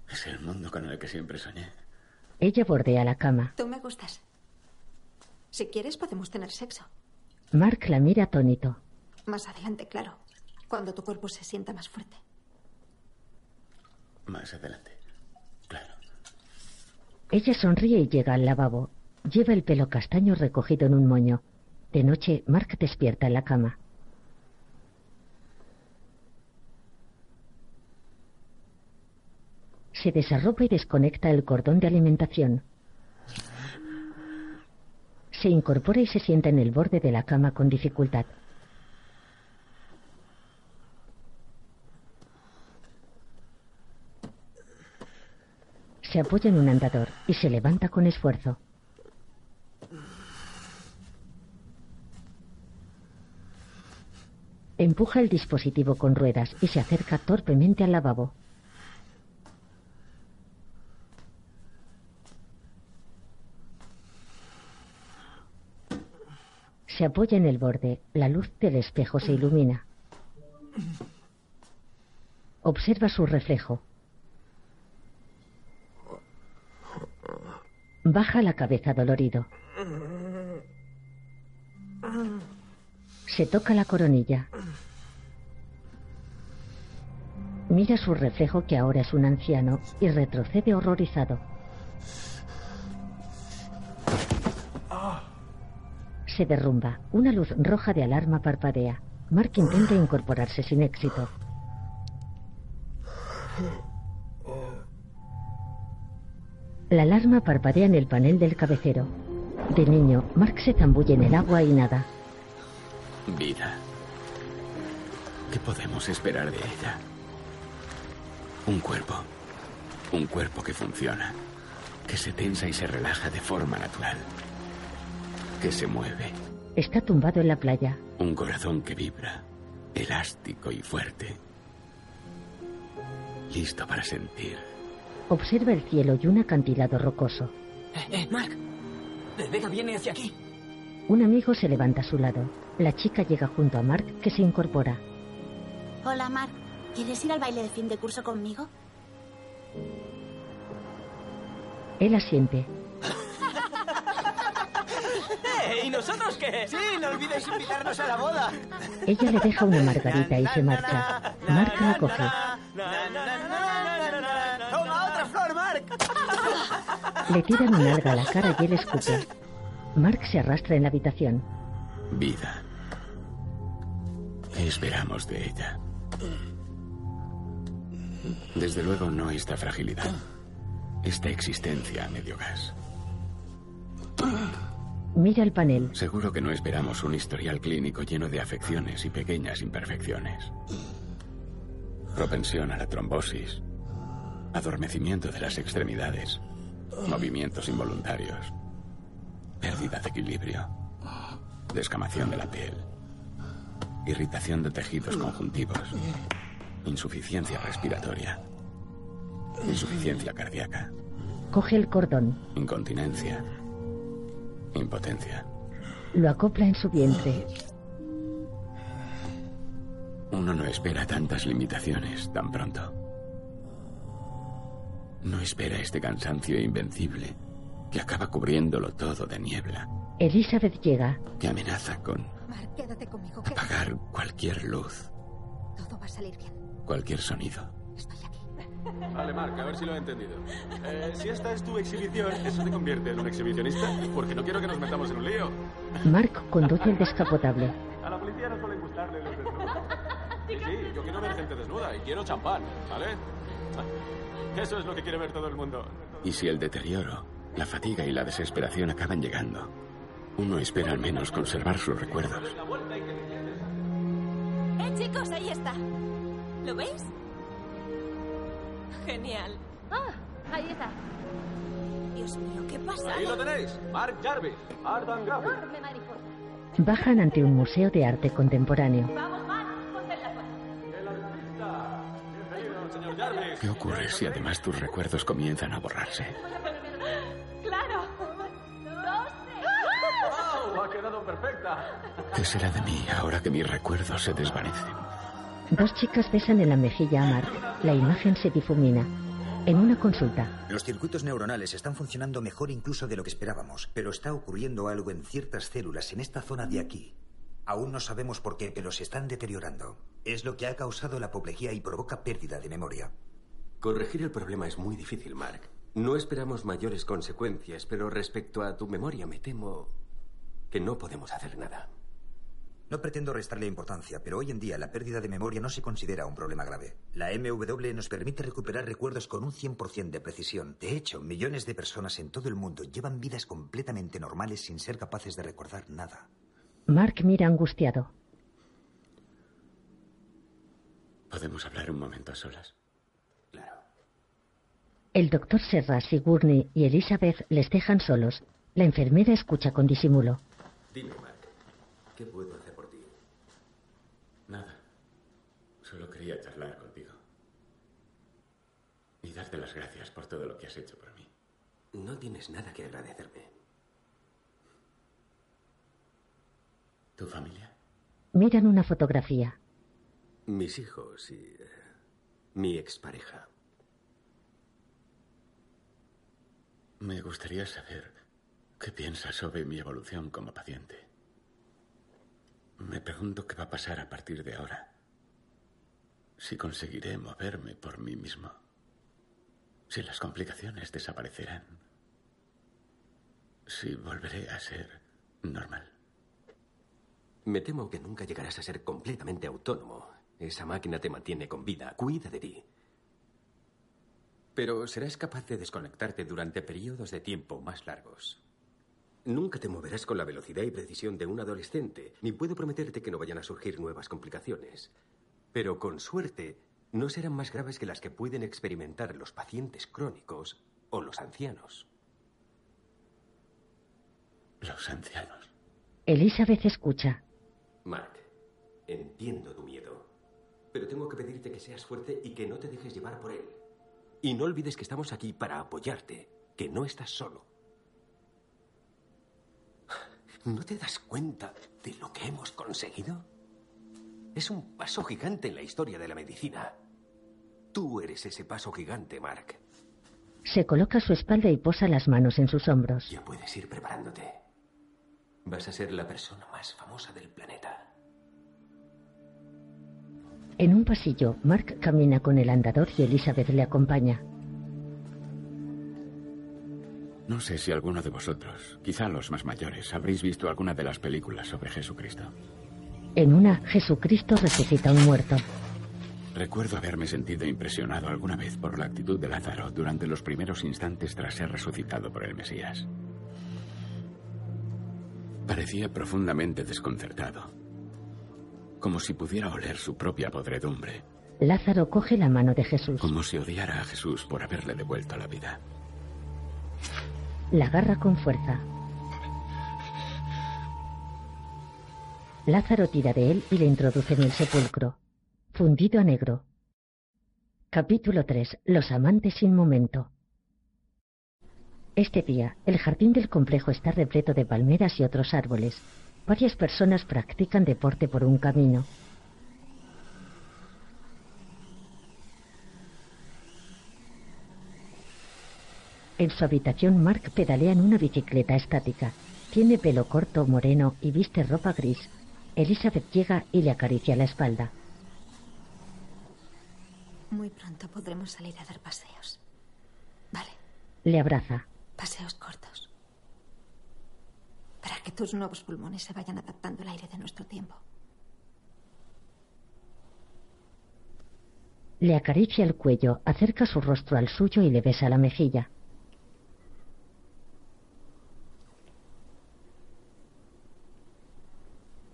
Es el mundo con el que siempre soñé. Ella bordea la cama. Tú me gustas. Si quieres, podemos tener sexo. Mark la mira atónito. Más adelante, claro. Cuando tu cuerpo se sienta más fuerte. Más adelante. Ella sonríe y llega al lavabo. Lleva el pelo castaño recogido en un moño. De noche, Mark despierta en la cama. Se desarropa y desconecta el cordón de alimentación. Se incorpora y se sienta en el borde de la cama con dificultad. Se apoya en un andador y se levanta con esfuerzo. Empuja el dispositivo con ruedas y se acerca torpemente al lavabo. Se apoya en el borde. La luz del espejo se ilumina. Observa su reflejo. Baja la cabeza dolorido. Se toca la coronilla. Mira su reflejo que ahora es un anciano y retrocede horrorizado. Se derrumba. Una luz roja de alarma parpadea. Mark intenta incorporarse sin éxito. La alarma parpadea en el panel del cabecero. De niño, Mark se zambulle en el agua y nada. Vida. ¿Qué podemos esperar de ella? Un cuerpo. Un cuerpo que funciona. Que se tensa y se relaja de forma natural. Que se mueve. Está tumbado en la playa. Un corazón que vibra. Elástico y fuerte. Listo para sentir. Observa el cielo y un acantilado rocoso. Eh, eh, Mark. Rebeca viene hacia aquí. Un amigo se levanta a su lado. La chica llega junto a Mark, que se incorpora. Hola, Mark. ¿Quieres ir al baile de fin de curso conmigo? Él asiente. ¡Eh! ¿Y nosotros qué? Sí, no olvides invitarnos a la boda. Ella le deja una margarita y se marcha. Mark la coge. ¡Toma otra flor, Mark! Le tiran un alga a la cara y él escupe. Mark se arrastra en la habitación. Vida. ¿Qué esperamos de ella? Desde luego no esta fragilidad. Esta existencia a medio gas. Mira el panel. Seguro que no esperamos un historial clínico lleno de afecciones y pequeñas imperfecciones. Propensión a la trombosis, adormecimiento de las extremidades, movimientos involuntarios, pérdida de equilibrio, descamación de la piel, irritación de tejidos conjuntivos, insuficiencia respiratoria, insuficiencia cardíaca, Coge el cordón. incontinencia, impotencia. Lo acopla en su vientre. Uno no espera tantas limitaciones tan pronto. No espera este cansancio invencible que acaba cubriéndolo todo de niebla, Elizabeth llega. que amenaza con Mark, quédate conmigo. que apagar cualquier luz, Todo va a salir bien. cualquier sonido. Vale, Mark, a ver si lo he entendido. Eh, si esta es tu exhibición, ¿eso te convierte en un exhibicionista? Porque no quiero que nos metamos en un lío. Mark conduce el descapotable. A la policía no suelen gustarle los desnudos. Sí, sí, yo quiero ver gente desnuda y quiero champán, ¿vale? Eso es lo que quiere ver todo el mundo. Y si el deterioro, la fatiga y la desesperación acaban llegando, uno espera al menos conservar sus recuerdos. ¡Eh, chicos! Ahí está. ¿Lo veis? Genial. Ah, ahí está. Dios mío, ¿qué pasa? Ahí lo tenéis. Mark Jarvis, Art and Graphic. Bajan ante un museo de arte contemporáneo. Señor Jarvis. ¿Qué ocurre si además tus recuerdos comienzan a borrarse? ¡Claro! ¡Wow! Ha quedado perfecta. ¿Qué será de mí ahora que mis recuerdos se desvanecen? Dos chicas besan en la mejilla a Mark. La imagen se difumina. En una consulta, Los circuitos neuronales están funcionando mejor incluso de lo que esperábamos, pero está ocurriendo algo en ciertas células en esta zona de aquí. Aún no sabemos por qué, pero se están deteriorando. Es lo que ha causado la apoplejía y provoca pérdida de memoria. Corregir el problema es muy difícil, Mark. No esperamos mayores consecuencias, pero respecto a tu memoria me temo que no podemos hacer nada. No pretendo restarle importancia, pero hoy en día la pérdida de memoria no se considera un problema grave. La MW nos permite recuperar recuerdos con un 100% de precisión. De hecho, millones de personas en todo el mundo llevan vidas completamente normales sin ser capaces de recordar nada. Mark mira angustiado. ¿Podemos hablar un momento a solas? El doctor Serra, Sigourney y Elizabeth les dejan solos. La enfermera escucha con disimulo. Dime, Mark, ¿qué puedo hacer por ti? Nada. Solo quería charlar contigo. Y darte las gracias por todo lo que has hecho por mí. No tienes nada que agradecerme. ¿Tu familia? Miran una fotografía. Mis hijos y eh, mi expareja. Me gustaría saber qué piensas sobre mi evolución como paciente. Me pregunto qué va a pasar a partir de ahora. Si conseguiré moverme por mí mismo. Si las complicaciones desaparecerán. Si volveré a ser normal. Me temo que nunca llegarás a ser completamente autónomo. Esa máquina te mantiene con vida. Cuida de ti. Pero serás capaz de desconectarte durante periodos de tiempo más largos. Nunca te moverás con la velocidad y precisión de un adolescente, ni puedo prometerte que no vayan a surgir nuevas complicaciones. Pero con suerte, no serán más graves que las que pueden experimentar los pacientes crónicos o los ancianos. Los ancianos. Elizabeth escucha. Mark, entiendo tu miedo, pero tengo que pedirte que seas fuerte y que no te dejes llevar por él. Y no olvides que estamos aquí para apoyarte, que no estás solo. ¿No te das cuenta de lo que hemos conseguido? Es un paso gigante en la historia de la medicina. Tú eres ese paso gigante, Mark. Se coloca a su espalda y posa las manos en sus hombros. Ya puedes ir preparándote. Vas a ser la persona más famosa del planeta. En un pasillo, Mark camina con el andador y Elizabeth le acompaña. No sé si alguno de vosotros, quizá los más mayores, habréis visto alguna de las películas sobre Jesucristo. En una, Jesucristo resucita a un muerto. Recuerdo haberme sentido impresionado alguna vez por la actitud de Lázaro durante los primeros instantes tras ser resucitado por el Mesías. Parecía profundamente desconcertado, como si pudiera oler su propia podredumbre, Lázaro coge la mano de Jesús. como si odiara a Jesús por haberle devuelto la vida. La agarra con fuerza. Lázaro tira de él y le introduce en el sepulcro. Fundido a negro. Capítulo 3. Los amantes sin momento. Este día, el jardín del complejo está repleto de palmeras y otros árboles. Varias personas practican deporte por un camino. En su habitación, Mark pedalea en una bicicleta estática. Tiene pelo corto, moreno y viste ropa gris. Elizabeth llega y le acaricia la espalda. Muy pronto podremos salir a dar paseos. Vale, Le abraza. paseos cortos. Para que tus nuevos pulmones se vayan adaptando al aire de nuestro tiempo. Le acaricia el cuello, acerca su rostro al suyo y le besa la mejilla.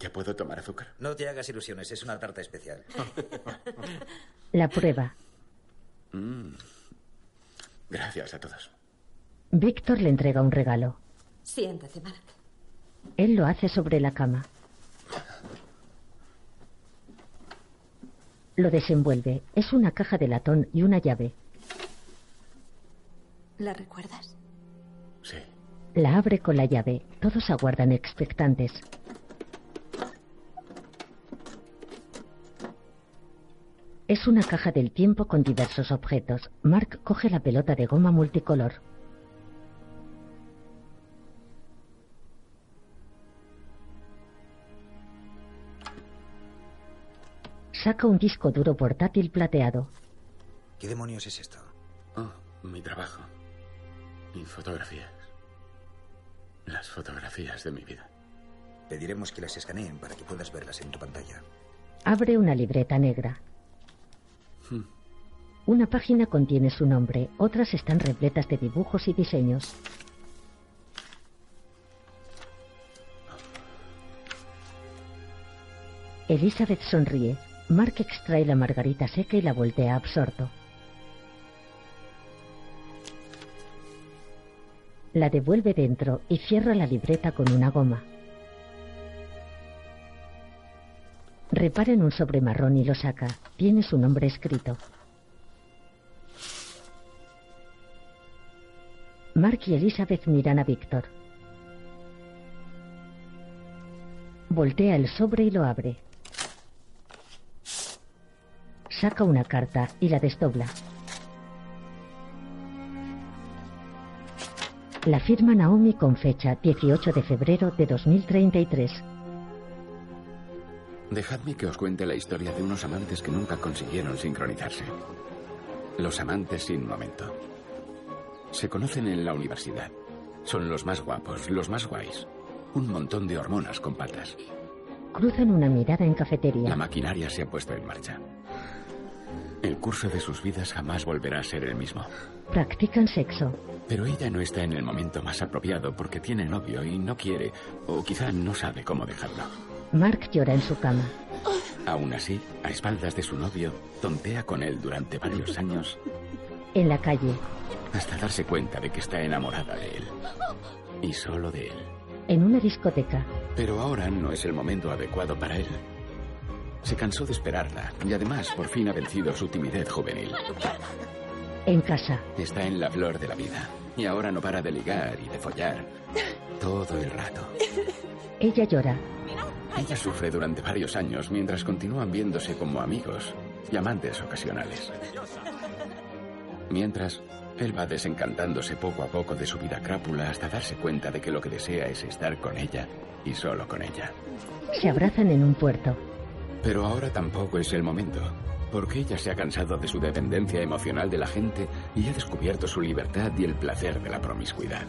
¿Ya puedo tomar azúcar? No te hagas ilusiones, es una tarta especial. La prueba. Mm. Gracias a todos. Víctor le entrega un regalo. Siéntate, Mark. Él lo hace sobre la cama. Lo desenvuelve. Es una caja de latón y una llave. ¿La recuerdas? Sí. La abre con la llave. Todos aguardan expectantes. Es una caja del tiempo con diversos objetos. Mark coge la pelota de goma multicolor. Saca un disco duro portátil plateado. ¿Qué demonios es esto? Oh, mi trabajo. Mis fotografías. Las fotografías de mi vida. Pediremos que las escaneen para que puedas verlas en tu pantalla. Abre una libreta negra. Una página contiene su nombre, otras están repletas de dibujos y diseños. Elizabeth sonríe. Mark extrae la margarita seca y la voltea absorto. La devuelve dentro y cierra la libreta con una goma. Repara en un sobre marrón y lo saca. Tiene su nombre escrito. Mark y Elizabeth miran a Víctor. Voltea el sobre y lo abre. Saca una carta y la desdobla. La firma Naomi con fecha 18 de febrero de 2033. Dejadme que os cuente la historia de unos amantes que nunca consiguieron sincronizarse. Los amantes sin momento. Se conocen en la universidad. Son los más guapos, los más guays. Un montón de hormonas con patas. Cruzan una mirada en cafetería. La maquinaria se ha puesto en marcha. El curso de sus vidas jamás volverá a ser el mismo. Practican sexo. Pero ella no está en el momento más apropiado porque tiene novio y no quiere, o quizá no sabe cómo dejarlo. Mark llora en su cama. Aún así, a espaldas de su novio, tontea con él durante varios años En la calle, hasta darse cuenta de que está enamorada de él. Y solo de él. en una discoteca, Pero ahora no es el momento adecuado para él. Se cansó de esperarla y además por fin ha vencido su timidez juvenil. en casa, Está en la flor de la vida y ahora no para de ligar y de follar todo el rato. ella llora. Ella sufre durante varios años mientras continúan viéndose como amigos y amantes ocasionales. Mientras, él va desencantándose poco a poco de su vida crápula hasta darse cuenta de que lo que desea es estar con ella y solo con ella. Se abrazan en un puerto. Pero ahora tampoco es el momento, porque ella se ha cansado de su dependencia emocional de la gente y ha descubierto su libertad y el placer de la promiscuidad.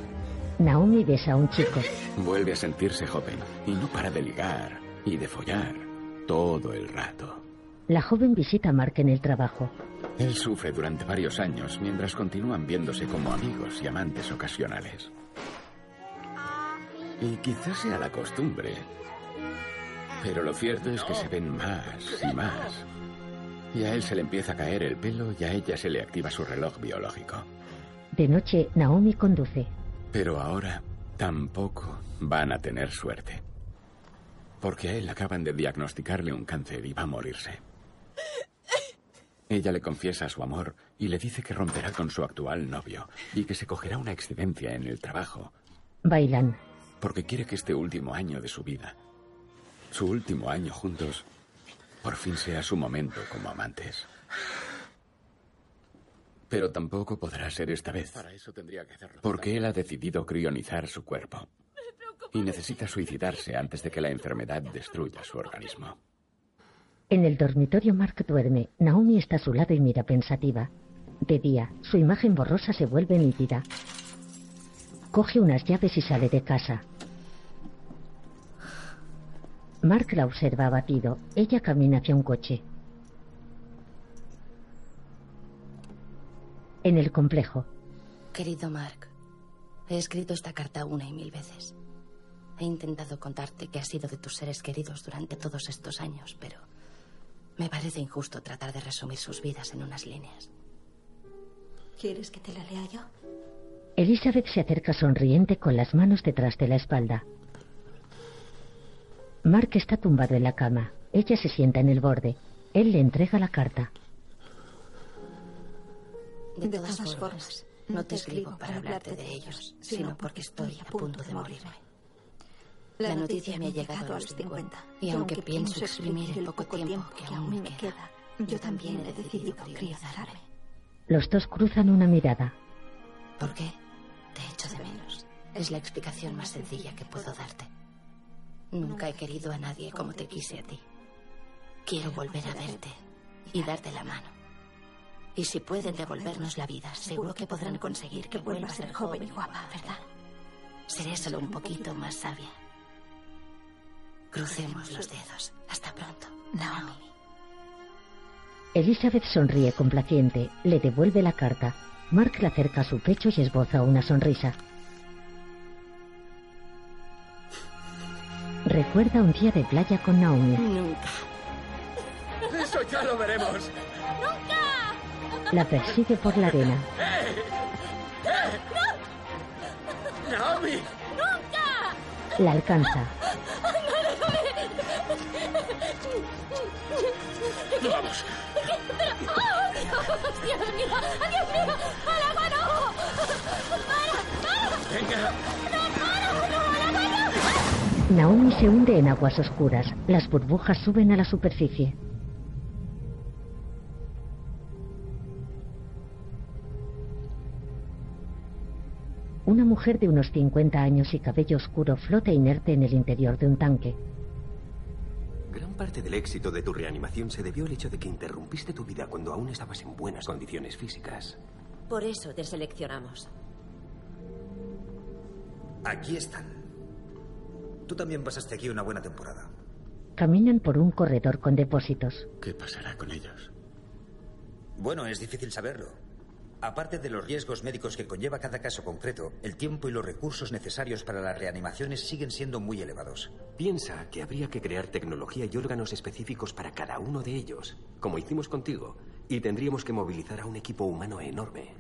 Naomi besa a un chico. Vuelve a sentirse joven y no para de ligar y de follar todo el rato. La joven visita a Mark en el trabajo. Él sufre durante varios años mientras continúan viéndose como amigos y amantes ocasionales. Y quizás sea la costumbre. Pero lo cierto es que se ven más y más. Y a él se le empieza a caer el pelo y a ella se le activa su reloj biológico. De noche, Naomi conduce. Pero ahora tampoco van a tener suerte. Porque a él acaban de diagnosticarle un cáncer y va a morirse. Ella le confiesa su amor y le dice que romperá con su actual novio y que se cogerá una excedencia en el trabajo Bailan. porque quiere que este último año de su vida, su último año juntos, por fin sea su momento como amantes. Pero tampoco podrá ser esta vez, Para eso tendría que hacerlo. porque él ha decidido crionizar su cuerpo y necesita suicidarse antes de que la enfermedad destruya su organismo. En el dormitorio, Mark duerme. Naomi está a su lado y mira pensativa. De día, su imagen borrosa se vuelve nítida. Coge unas llaves y sale de casa. Mark la observa abatido. Ella camina hacia un coche. En el complejo. Querido Mark, he escrito esta carta una y mil veces. He intentado contarte que ha sido de tus seres queridos durante todos estos años, pero me parece injusto tratar de resumir sus vidas en unas líneas. ¿Quieres que te la lea yo? Elizabeth se acerca sonriente con las manos detrás de la espalda. Mark está tumbado en la cama. Ella se sienta en el borde. Él le entrega la carta. De todas, formas, no te escribo para hablarte de ellos, sino porque estoy a punto de morirme. La noticia me ha llegado a los 50, y aunque pienso exprimir el poco tiempo que aún me queda, yo también he decidido criogenarme. Los dos cruzan una mirada. ¿Por qué? Te echo de menos. Es la explicación más sencilla que puedo darte. Nunca he querido a nadie como te quise a ti. Quiero volver a verte y darte la mano. Y si pueden devolvernos la vida, seguro que podrán conseguir que vuelva a ser joven y guapa, ¿verdad? Seré solo un poquito más sabia. Crucemos los dedos. Hasta pronto, Naomi. Elizabeth sonríe complaciente, le devuelve la carta. Mark la acerca a su pecho y esboza una sonrisa. Recuerda un día de playa con Naomi. Nunca. Eso ya lo veremos. ¡Nunca! La persigue por la arena. ¡Naomi! ¡Nunca! La alcanza. ¡Vamos! ¡Pero! ¡Oh, Dios! ¡Dios mío! ¡Dios mío! ¡Al agua no! ¡Para! ¡Para! Venga. ¡No, para! ¡No, al agua no! Naomi se hunde en aguas oscuras. Las burbujas suben a la superficie. Una mujer de unos 50 años y cabello oscuro flota inerte en el interior de un tanque. Gran parte del éxito de tu reanimación se debió al hecho de que interrumpiste tu vida cuando aún estabas en buenas condiciones físicas. Por eso te seleccionamos. Aquí están. Tú también pasaste aquí una buena temporada. Caminan por un corredor con depósitos. ¿Qué pasará con ellos? Bueno, es difícil saberlo. Aparte de los riesgos médicos que conlleva cada caso concreto, el tiempo y los recursos necesarios para las reanimaciones siguen siendo muy elevados. Piensa que habría que crear tecnología y órganos específicos para cada uno de ellos, como hicimos contigo, y tendríamos que movilizar a un equipo humano enorme.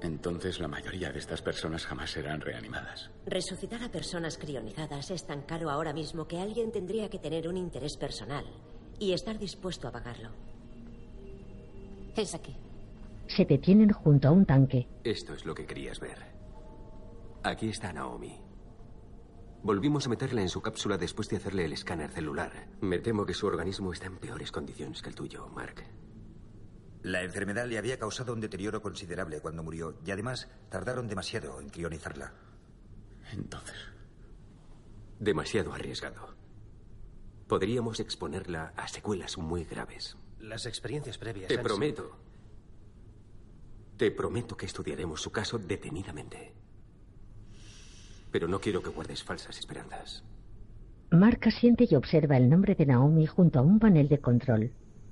Entonces la mayoría de estas personas jamás serán reanimadas. Resucitar a personas crionizadas es tan caro ahora mismo que alguien tendría que tener un interés personal y estar dispuesto a pagarlo. Es aquí. Se detienen junto a un tanque. Esto es lo que querías ver. Aquí está Naomi. Volvimos a meterla en su cápsula después de hacerle el escáner celular. Me temo que su organismo está en peores condiciones que el tuyo, Mark. La enfermedad le había causado un deterioro considerable cuando murió y además tardaron demasiado en crionizarla. Entonces. Demasiado arriesgado. Podríamos exponerla a secuelas muy graves. Las experiencias previas. Te han prometo. Te prometo que estudiaremos su caso detenidamente. Pero no quiero que guardes falsas esperanzas. Mark asiente y observa el nombre de Naomi junto a un panel de control.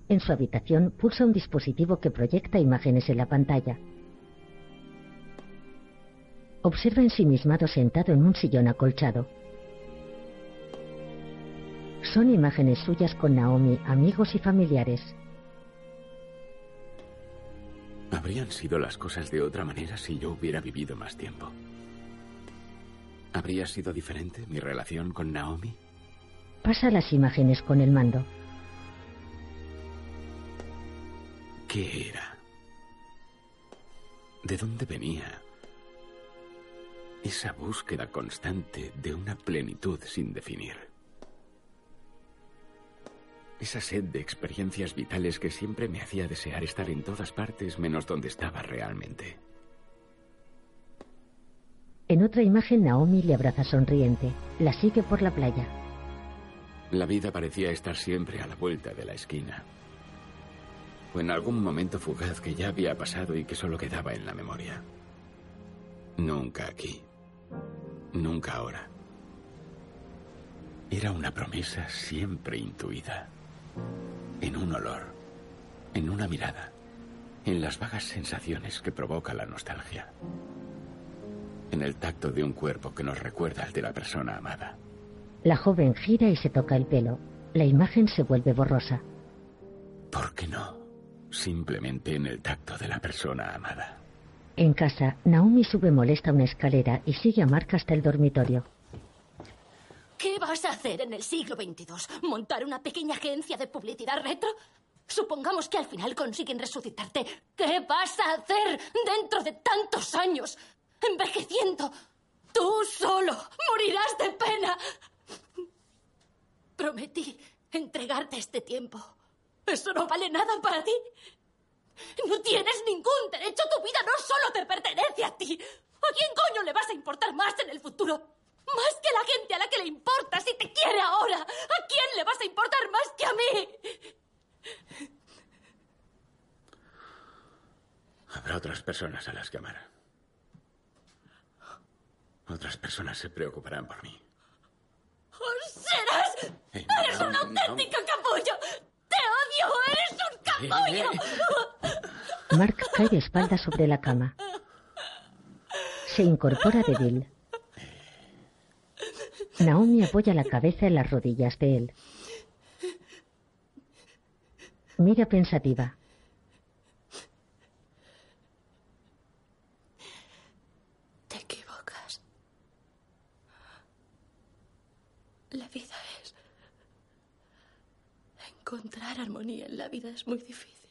En su habitación pulsa un dispositivo que proyecta imágenes en la pantalla. Observa ensimismado sentado en un sillón acolchado. Son imágenes suyas con Naomi, amigos y familiares. Habrían sido las cosas de otra manera si yo hubiera vivido más tiempo. ¿Habría sido diferente mi relación con Naomi? Pasa las imágenes con el mando. ¿Qué era? ¿De dónde venía? Esa búsqueda constante de una plenitud sin definir. Esa sed de experiencias vitales que siempre me hacía desear estar en todas partes menos donde estaba realmente. En otra imagen Naomi le abraza sonriente. La sigue por la playa. La vida parecía estar siempre a la vuelta de la esquina. O en algún momento fugaz que ya había pasado y que solo quedaba en la memoria. Nunca aquí. Nunca ahora. Era una promesa siempre intuida. En un olor. En una mirada. En las vagas sensaciones que provoca la nostalgia. En el tacto de un cuerpo que nos recuerda al de la persona amada. La joven gira y se toca el pelo. La imagen se vuelve borrosa. ¿Por qué no? Simplemente en el tacto de la persona amada. En casa, Naomi sube molesta una escalera y sigue a Mark hasta el dormitorio. ¿Qué vas a hacer en el siglo XXII? ¿Montar una pequeña agencia de publicidad retro? Supongamos que al final consiguen resucitarte. ¿Qué vas a hacer dentro de tantos años? Envejeciendo. Tú solo morirás de pena. Prometí entregarte este tiempo. ¿Eso no vale nada para ti? No tienes ningún derecho. Tu vida no solo te pertenece a ti. ¿A quién coño le vas a importar más en el futuro? Más que a la gente a la que le importa si te quiere ahora. ¿A quién le vas a importar más que a mí? Habrá otras personas a las que amar. Otras personas se preocuparán por mí. ¡Serás! ¡Eres un auténtico capullo! ¡Te odio! ¡Eres un capullo! Mark cae de espalda sobre la cama. Se incorpora débil. Naomi apoya la cabeza en las rodillas de él. Mira pensativa. Te equivocas. La vida es... Encontrar armonía en la vida es muy difícil.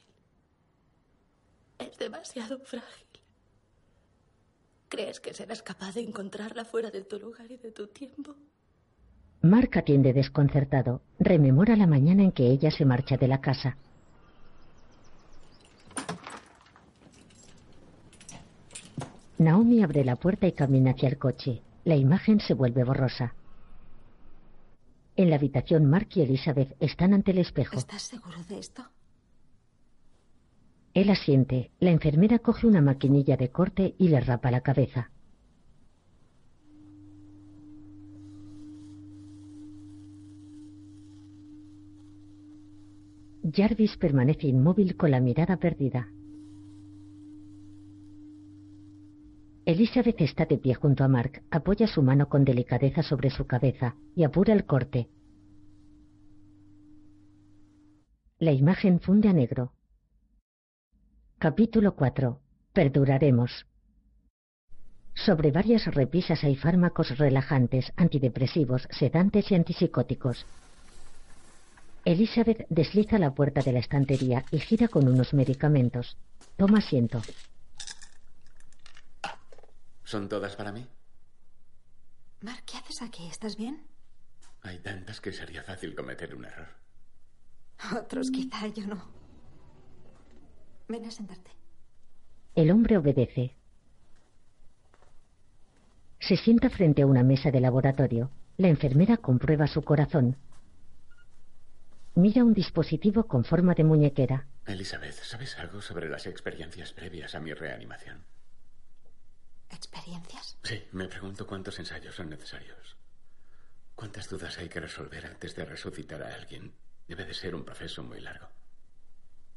Es demasiado frágil. ¿Crees que serás capaz de encontrarla fuera de tu lugar y de tu tiempo? Mark atiende desconcertado. Rememora la mañana en que ella se marcha de la casa. Naomi abre la puerta y camina hacia el coche. La imagen se vuelve borrosa. En la habitación, Mark y Elizabeth están ante el espejo. ¿Estás seguro de esto? Él asiente. La enfermera coge una maquinilla de corte y le rapa la cabeza. Jarvis permanece inmóvil con la mirada perdida. Elizabeth está de pie junto a Mark, apoya su mano con delicadeza sobre su cabeza y apura el corte. La imagen funde a negro. Capítulo 4. Perduraremos. Sobre varias repisas hay fármacos relajantes, antidepresivos, sedantes y antipsicóticos. Elizabeth desliza la puerta de la estantería y gira con unos medicamentos. Toma asiento. ¿Son todas para mí? Mark, ¿qué haces aquí? ¿Estás bien? Hay tantas que sería fácil cometer un error. Otros quizá, yo no. Ven a sentarte. El hombre obedece. Se sienta frente a una mesa de laboratorio. La enfermera comprueba su corazón. Mira un dispositivo con forma de muñequera. Elizabeth, ¿sabes algo sobre las experiencias previas a mi reanimación? ¿Experiencias? Sí, me pregunto cuántos ensayos son necesarios. ¿Cuántas dudas hay que resolver antes de resucitar a alguien? Debe de ser un proceso muy largo.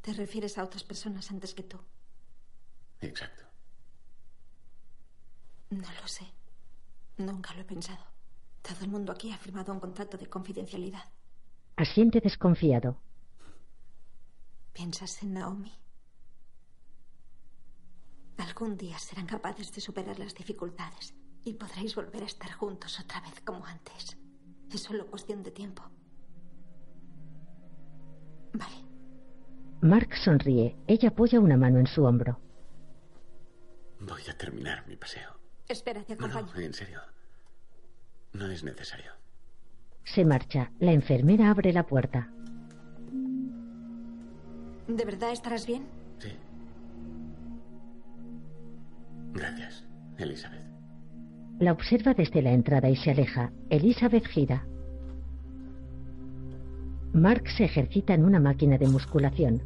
¿Te refieres a otras personas antes que tú? Exacto. No lo sé. Nunca lo he pensado. Todo el mundo aquí ha firmado un contrato de confidencialidad. Asiente desconfiado. ¿Piensas en Naomi? Algún día serán capaces de superar las dificultades y podréis volver a estar juntos otra vez como antes. Es solo cuestión de tiempo. Vale. Mark sonríe. Ella apoya una mano en su hombro. Voy a terminar mi paseo. Espera, te No, acompaño. no, en serio. No es necesario. Se marcha. La enfermera abre la puerta. ¿De verdad estarás bien? Sí. Gracias, Elizabeth. La observa desde la entrada y se aleja. Elizabeth gira. Mark se ejercita en una máquina de musculación.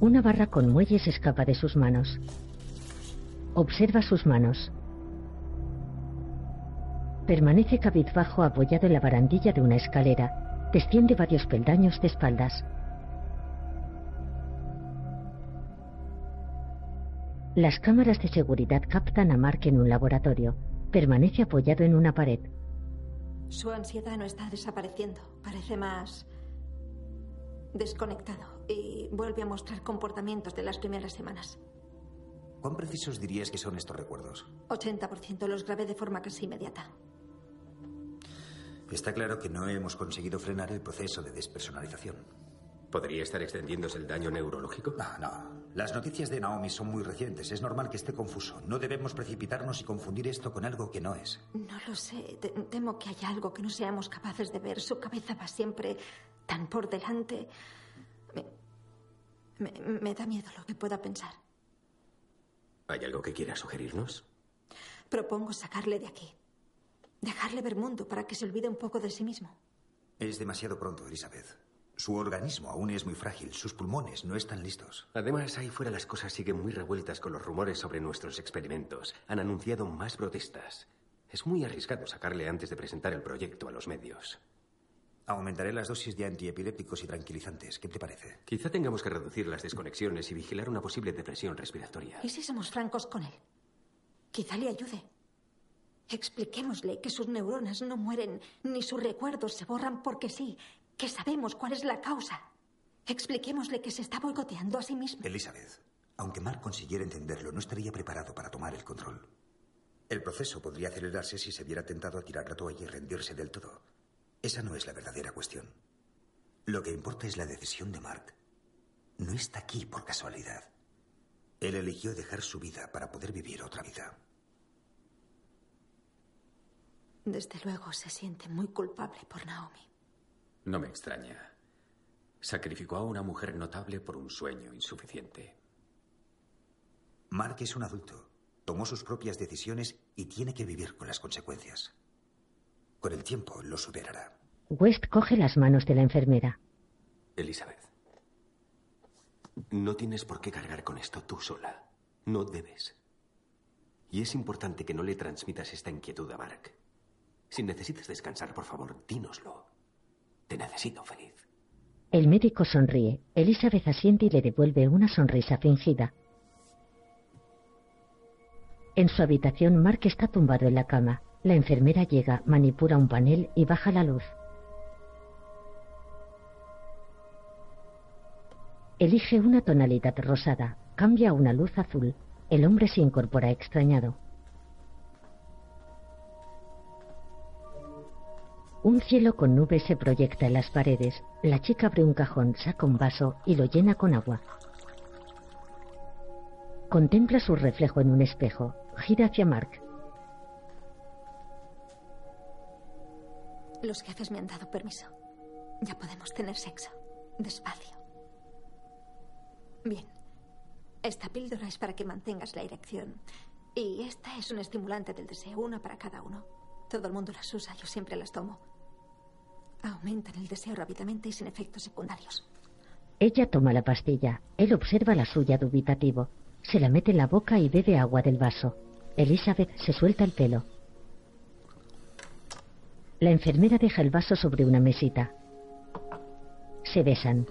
Una barra con muelles escapa de sus manos. Observa sus manos. Permanece cabizbajo apoyado en la barandilla de una escalera. Desciende varios peldaños de espaldas. Las cámaras de seguridad captan a Mark en un laboratorio. Permanece apoyado en una pared. Su ansiedad no está desapareciendo. Parece más desconectado y vuelve a mostrar comportamientos de las primeras semanas. ¿Cuán precisos dirías que son estos recuerdos? 80% los grabé de forma casi inmediata. Está claro que no hemos conseguido frenar el proceso de despersonalización. ¿Podría estar extendiéndose el daño neurológico? No, no. Las noticias de Naomi son muy recientes. Es normal que esté confuso. No debemos precipitarnos y confundir esto con algo que no es. No lo sé. Te- temo que haya algo que no seamos capaces de ver. Su cabeza va siempre tan por delante. Me, me- me da miedo lo que pueda pensar. ¿Hay algo que quiera sugerirnos? Propongo sacarle de aquí. Dejarle ver mundo para que se olvide un poco de sí mismo. Es demasiado pronto, Elizabeth. Su organismo aún es muy frágil. Sus pulmones no están listos. Además, ahí fuera las cosas siguen muy revueltas con los rumores sobre nuestros experimentos. Han anunciado más protestas. Es muy arriesgado sacarle antes de presentar el proyecto a los medios. Aumentaré las dosis de antiepilépticos y tranquilizantes. ¿Qué te parece? Quizá tengamos que reducir las desconexiones y vigilar una posible depresión respiratoria. ¿Y si somos francos con él? Quizá le ayude. Expliquémosle que sus neuronas no mueren ni sus recuerdos se borran porque sí, que sabemos cuál es la causa. Expliquémosle que se está boicoteando a sí mismo. Elizabeth, aunque Mark consiguiera entenderlo, no estaría preparado para tomar el control. El proceso podría acelerarse si se viera tentado a tirar la toalla y rendirse del todo. Esa no es la verdadera cuestión. Lo que importa es la decisión de Mark. No está aquí por casualidad. Él eligió dejar su vida para poder vivir otra vida. Desde luego se siente muy culpable por Naomi. No me extraña. Sacrificó a una mujer notable por un sueño insuficiente. Mark es un adulto. Tomó sus propias decisiones y tiene que vivir con las consecuencias. Con el tiempo lo superará. West coge las manos de la enfermera. Elizabeth, no tienes por qué cargar con esto tú sola. No debes. Y es importante que no le transmitas esta inquietud a Mark. Si necesitas descansar, por favor, dínoslo. Te necesito feliz. El médico sonríe. Elizabeth asiente y le devuelve una sonrisa fingida. En su habitación, Mark está tumbado en la cama. La enfermera llega, manipula un panel y baja la luz. Elige una tonalidad rosada, cambia a una luz azul. El hombre se incorpora extrañado. Un cielo con nubes se proyecta en las paredes. La chica abre un cajón, saca un vaso y lo llena con agua. Contempla su reflejo en un espejo. Gira hacia Mark. Los jefes me han dado permiso. Ya podemos tener sexo. Despacio. Bien. Esta píldora es para que mantengas la erección. Y esta es un estimulante del deseo, una para cada uno. Todo el mundo las usa, yo siempre las tomo. Aumentan el deseo rápidamente y sin efectos secundarios. Ella toma la pastilla. Él observa la suya dubitativo. Se la mete en la boca y bebe agua del vaso. Elizabeth se suelta el pelo. La enfermera deja el vaso sobre una mesita. Se besan.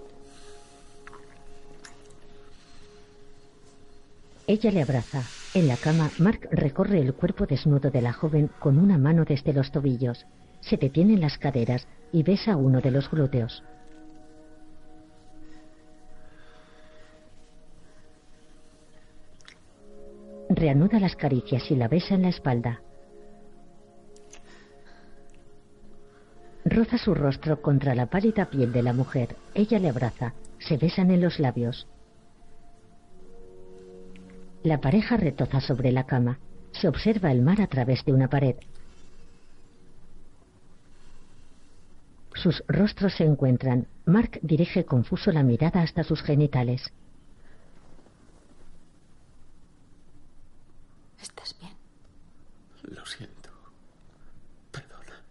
Ella le abraza. En la cama, Mark recorre el cuerpo desnudo de la joven con una mano desde los tobillos. Se detiene en las caderas y besa uno de los glúteos. Reanuda las caricias y la besa en la espalda. Roza su rostro contra la pálida piel de la mujer. Ella le abraza. Se besan en los labios. La pareja retoza sobre la cama. Se observa el mar a través de una pared. Sus rostros se encuentran. Mark dirige confuso la mirada hasta sus genitales. ¿Estás bien? Lo siento. Perdona.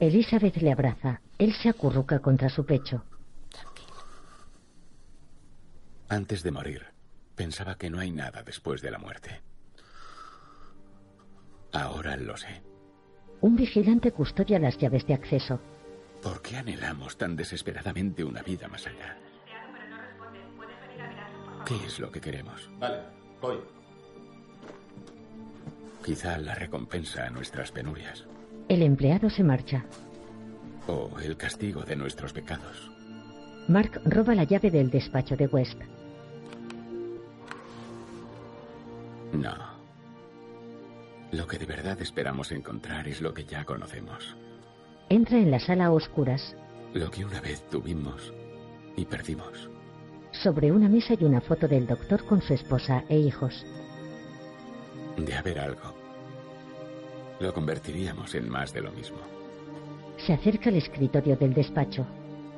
Elizabeth le abraza. Él se acurruca contra su pecho. Antes de morir, pensaba que no hay nada después de la muerte. Ahora lo sé. Un vigilante custodia las llaves de acceso. ¿Por qué anhelamos tan desesperadamente una vida más allá? ¿Qué es lo que queremos? Vale, voy. Quizá la recompensa a nuestras penurias. El empleado se marcha. O el castigo de nuestros pecados. Mark roba la llave del despacho de West. No. Lo que de verdad esperamos encontrar es lo que ya conocemos. Entra en la sala a oscuras. Lo que una vez tuvimos y perdimos. Sobre una mesa hay una foto del doctor con su esposa e hijos. De haber algo. Lo convertiríamos en más de lo mismo. Se acerca al escritorio del despacho.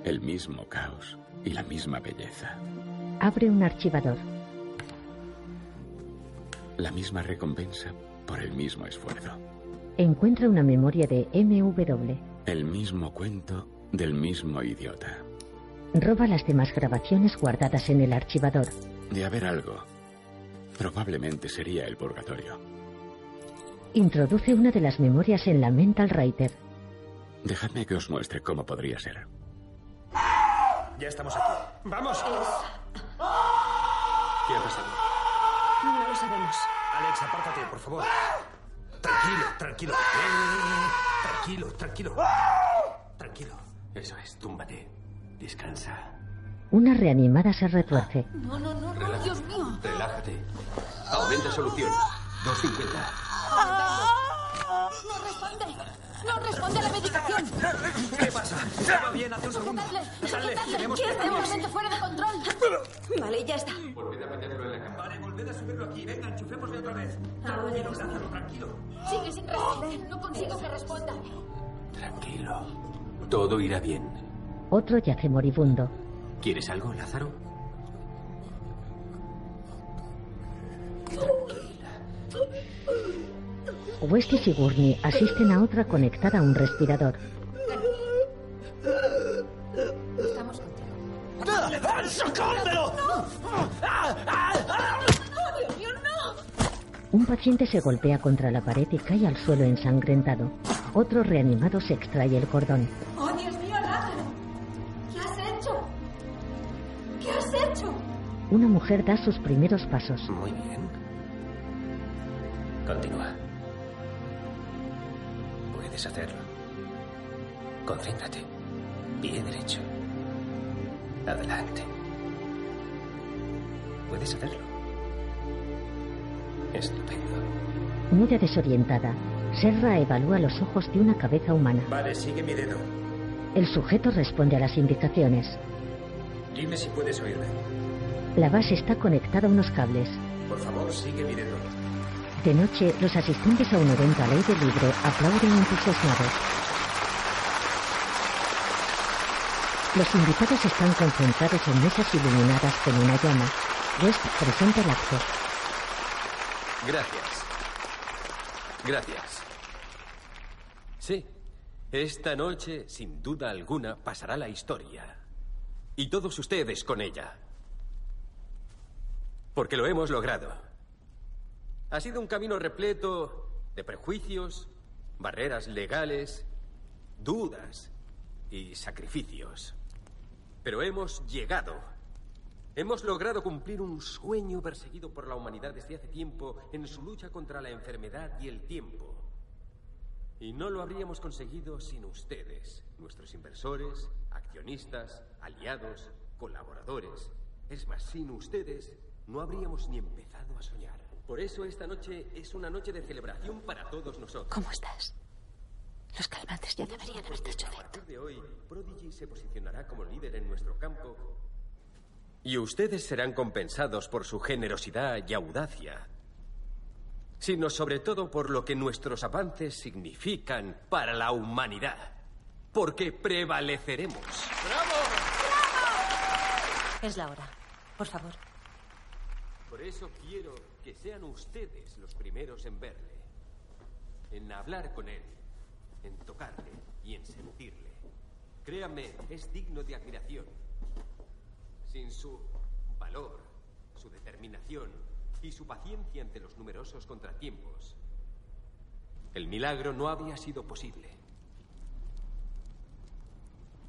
El mismo caos y la misma belleza. Abre un archivador. La misma recompensa por el mismo esfuerzo. Encuentra una memoria de MW. El mismo cuento del mismo idiota. Roba las demás grabaciones guardadas en el archivador. De haber algo, probablemente sería el purgatorio. Introduce una de las memorias en la Mental Writer. Dejadme que os muestre cómo podría ser. Ya estamos aquí. ¡Vamos! ¿Qué ha pasado? No lo sabemos. Alex, apártate, por favor. Tranquilo, tranquilo. Eh, tranquilo, tranquilo. Tranquilo. Eso es, túmbate. Descansa. Una reanimada se retuerce. No, no, no, no, Relájate. Dios mío. Relájate. Aumenta solución. 250. No responde. No responde a la medicación. ¿Qué pasa? ¿Va bien? Hace un segundo. Sujetadle, sujetadle. Está totalmente fuera de control. Vale, ya está. Volved a meterlo en la cama. Vale, volved a subirlo aquí. Venga, enchufémosle otra vez. Ahora ya está. Lázaro, tranquilo. Sigue sin responder. No consigo que responda. Tranquilo. Todo irá bien. Otro yace moribundo. ¿Quieres algo, Lázaro? West y Sigourney asisten a otra conectada a un respirador. Estamos contigo. ¡Sacármelo! ¡Oh, Dios mío, no! Un paciente se golpea contra la pared y cae al suelo ensangrentado. Otro reanimado se extrae el cordón. ¡Oh, Dios mío, Lázaro! ¿Qué has hecho? ¿Qué has hecho? Una mujer da sus primeros pasos. Muy bien. Continúa. Puedes hacerlo. Concéntrate. Pie derecho. Adelante. Puedes hacerlo. Estupendo. Mira desorientada. Serra evalúa los ojos de una cabeza humana. Vale, sigue mi dedo. El sujeto responde a las indicaciones. Dime si puedes oírme. La base está conectada a unos cables. Por favor, sigue mi dedo. De noche, los asistentes a un evento al aire libre aplauden entusiasmados. Los invitados están concentrados en mesas iluminadas con una llama. West presenta el acto. Gracias. Gracias. Sí, esta noche, sin duda alguna, pasará la historia. Y todos ustedes con ella. Porque lo hemos logrado. Ha sido un camino repleto de prejuicios, barreras legales, dudas y sacrificios. Pero hemos llegado. Hemos logrado cumplir un sueño perseguido por la humanidad desde hace tiempo en su lucha contra la enfermedad y el tiempo. Y no lo habríamos conseguido sin ustedes, nuestros inversores, accionistas, aliados, colaboradores. Es más, sin ustedes no habríamos ni empezado a soñar. Por eso esta noche es una noche de celebración para todos nosotros. ¿Cómo estás? Los calmantes ya deberían haberte hecho A efecto. partir de hoy, Prodigy se posicionará como líder en nuestro campo. Y ustedes serán compensados por su generosidad y audacia. Sino sobre todo por lo que nuestros avances significan para la humanidad. Porque prevaleceremos. Es la hora. Por favor. Por eso quiero que sean ustedes los primeros en verle, en hablar con él, en tocarle y en sentirle. Créanme, es digno de admiración. Sin su valor, su determinación y su paciencia ante los numerosos contratiempos, el milagro no habría sido posible.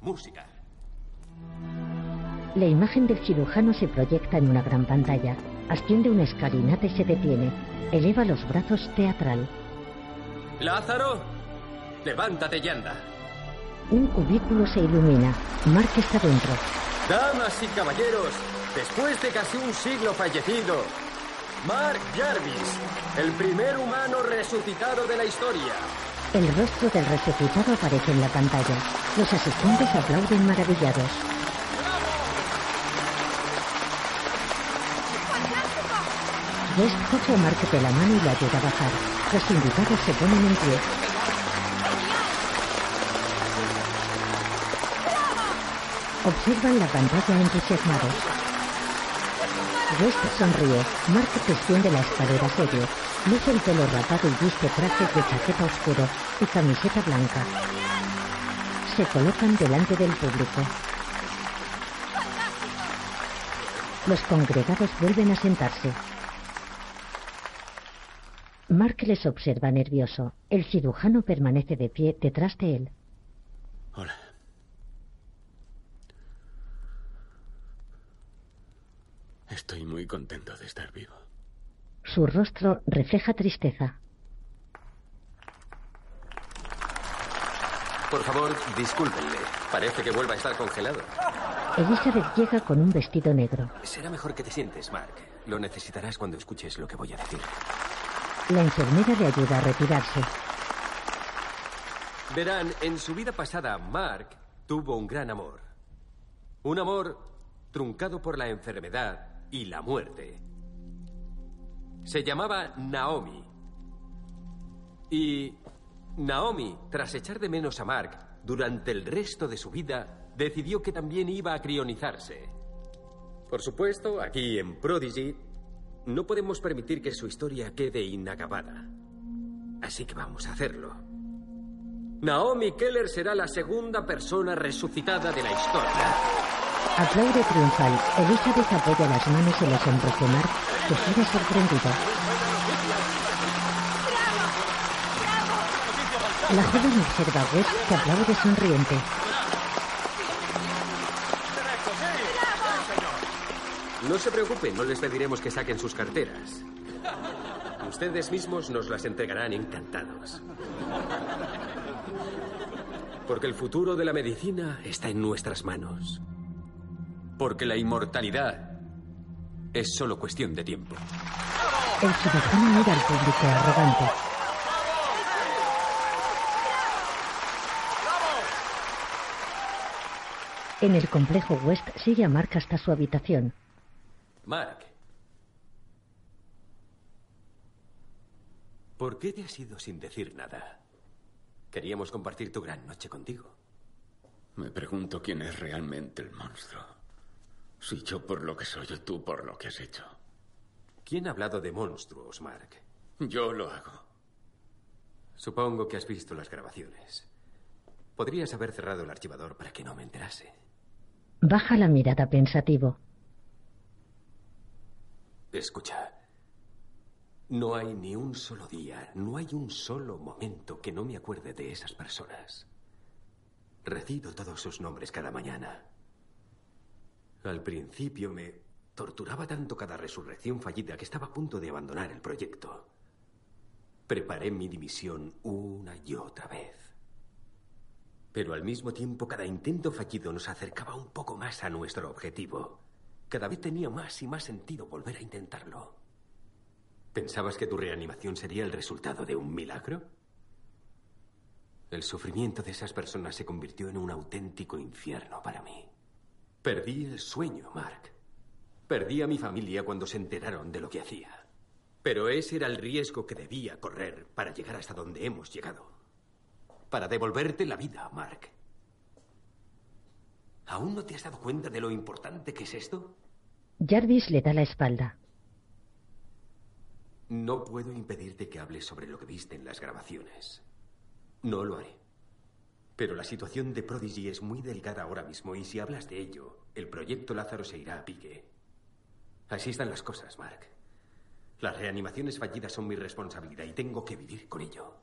Música. La imagen del cirujano se proyecta en una gran pantalla. Asciende una escalinata y se detiene. Eleva los brazos teatral. Lázaro, levántate y anda. Un cubículo se ilumina. Mark está dentro. Damas y caballeros, después de casi un siglo fallecido, Mark Jarvis, el primer humano resucitado de la historia. El rostro del resucitado aparece en la pantalla. Los asistentes aplauden maravillados. West coge a Mark de la mano y le ayuda a bajar. Los invitados se ponen en pie. Observan la pantalla entusiasmados. West sonríe. Mark desciende la escalera serio. Luce el pelo rapado y viste trajes de chaqueta oscuro y camiseta blanca. Se colocan delante del público. Los congregados vuelven a sentarse. Mark les observa nervioso. El cirujano permanece de pie detrás de él. Hola. Estoy muy contento de estar vivo. Su rostro refleja tristeza. Por favor, discúlpenle. Parece que vuelva a estar congelado. Elizabeth llega con un vestido negro. Será mejor que te sientes, Mark. Lo necesitarás cuando escuches lo que voy a decir. La enfermera le ayuda a retirarse. Verán, en su vida pasada, Mark tuvo un gran amor. Un amor truncado por la enfermedad y la muerte. Se llamaba Naomi. Y Naomi, tras echar de menos a Mark durante el resto de su vida, decidió que también iba a crionizarse. Por supuesto, aquí en Prodigy, no podemos permitir que su historia quede inacabada. Así que vamos a hacerlo. Naomi Keller será la segunda persona resucitada de la historia. Aplaude triunfal. Elizabeth apoya las manos en los hombros de Mark, que gira sorprendido. La joven observa a West, que aplaude sonriente. No se preocupen, no les pediremos que saquen sus carteras. Ustedes mismos nos las entregarán encantados. Porque el futuro de la medicina está en nuestras manos. Porque la inmortalidad es solo cuestión de tiempo. El cirujano mira al público arrogante. En el complejo West sigue a Mark hasta su habitación. Mark. ¿Por qué te has ido sin decir nada? Queríamos compartir tu gran noche contigo. Me pregunto quién es realmente el monstruo. Si yo por lo que soy o tú por lo que has hecho. ¿Quién ha hablado de monstruos, Mark? Yo lo hago. Supongo que has visto las grabaciones. Podrías haber cerrado el archivador para que no me enterase. Baja la mirada pensativo. Escucha. No hay ni un solo día, no hay un solo momento que no me acuerde de esas personas. Recibo todos sus nombres cada mañana. Al principio me torturaba tanto cada resurrección fallida que estaba a punto de abandonar el proyecto. Preparé mi dimisión una y otra vez. Pero al mismo tiempo cada intento fallido nos acercaba un poco más a nuestro objetivo. Cada vez tenía más y más sentido volver a intentarlo. ¿Pensabas que tu reanimación sería el resultado de un milagro? El sufrimiento de esas personas se convirtió en un auténtico infierno para mí. Perdí el sueño, Mark. Perdí a mi familia cuando se enteraron de lo que hacía. Pero ese era el riesgo que debía correr para llegar hasta donde hemos llegado. Para devolverte la vida, Mark. ¿Aún no te has dado cuenta de lo importante que es esto? Jarvis le da la espalda. No puedo impedirte que hables sobre lo que viste en las grabaciones. No lo haré. Pero la situación de Prodigy es muy delicada ahora mismo y si hablas de ello, el proyecto Lázaro se irá a pique. Así están las cosas, Mark. Las reanimaciones fallidas son mi responsabilidad y tengo que vivir con ello.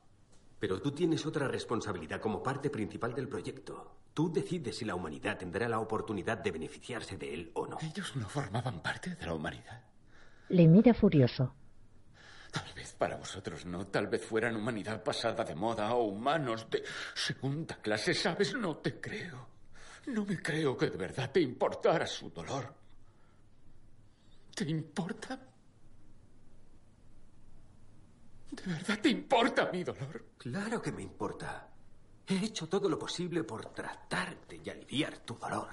Pero tú tienes otra responsabilidad como parte principal del proyecto. Tú decides si la humanidad tendrá la oportunidad de beneficiarse de él o no. Ellos no formaban parte de la humanidad. Le mira furioso. Tal vez para vosotros no, tal vez fueran humanidad pasada de moda o humanos de segunda clase, ¿sabes? No te creo. No me creo que de verdad te importara su dolor. ¿Te importa? ¿De verdad te importa mi dolor? Claro que me importa. He hecho todo lo posible por tratarte y aliviar tu dolor.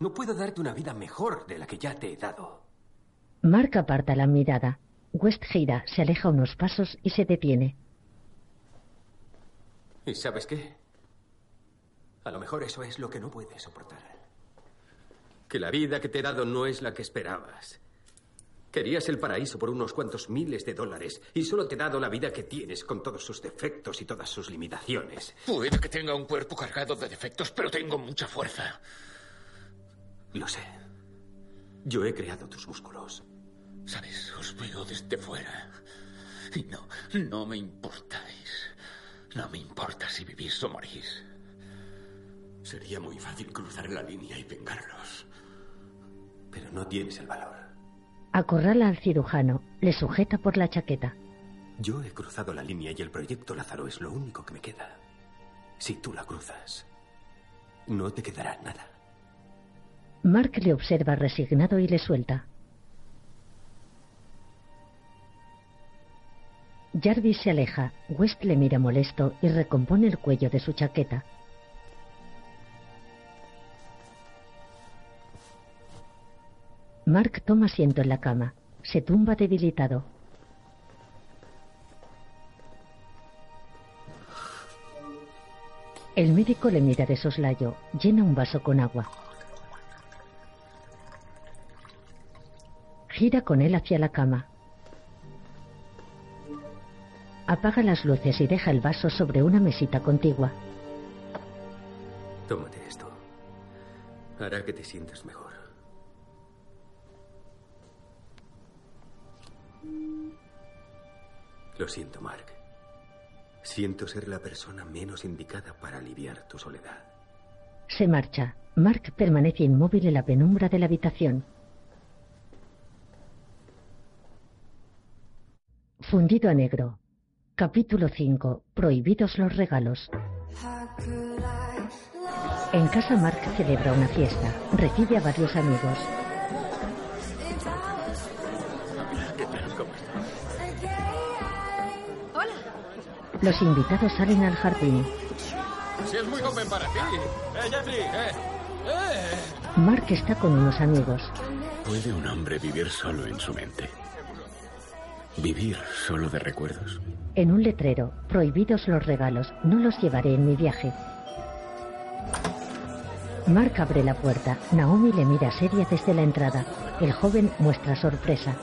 No puedo darte una vida mejor de la que ya te he dado. Mark aparta la mirada. West gira, se aleja unos pasos y se detiene. ¿Y sabes qué? A lo mejor eso es lo que no puedes soportar. Que la vida que te he dado no es la que esperabas. Querías el paraíso por unos cuantos miles de dólares y solo te he dado la vida que tienes con todos sus defectos y todas sus limitaciones. Puede que tenga un cuerpo cargado de defectos, pero tengo mucha fuerza. Lo sé. Yo he creado tus músculos. Sabes, os veo desde fuera. Y no, no me importáis. No me importa si vivís o morís. Sería muy fácil cruzar la línea y vengarlos. Pero no tienes el valor. Acorrala al cirujano, le sujeta por la chaqueta. Yo he cruzado la línea y el proyecto Lázaro es lo único que me queda. Si tú la cruzas, no te quedará nada. Mark le observa resignado y le suelta. Jarvis se aleja. West le mira molesto y recompone el cuello de su chaqueta. Mark toma asiento en la cama. Se tumba debilitado. El médico le mira de soslayo. Llena un vaso con agua. Gira con él hacia la cama. Apaga las luces y deja el vaso sobre una mesita contigua. Tómate esto. Hará que te sientas mejor. Lo siento, Mark. Siento ser la persona menos indicada para aliviar tu soledad. Se marcha. Mark permanece inmóvil en la penumbra de la habitación. Fundido a negro. Capítulo 5. Prohibidos los regalos. En casa Mark celebra una fiesta. Recibe a varios amigos. Los invitados salen al jardín. Si es muy joven para ti. ¡Eh, Jeffrey! ¡Eh! ¡Eh! Mark está con unos amigos. ¿Puede un hombre vivir solo en su mente? ¿Vivir solo de recuerdos? En un letrero, prohibidos los regalos, no los llevaré en mi viaje. Mark abre la puerta. Naomi le mira seria desde la entrada. El joven muestra sorpresa.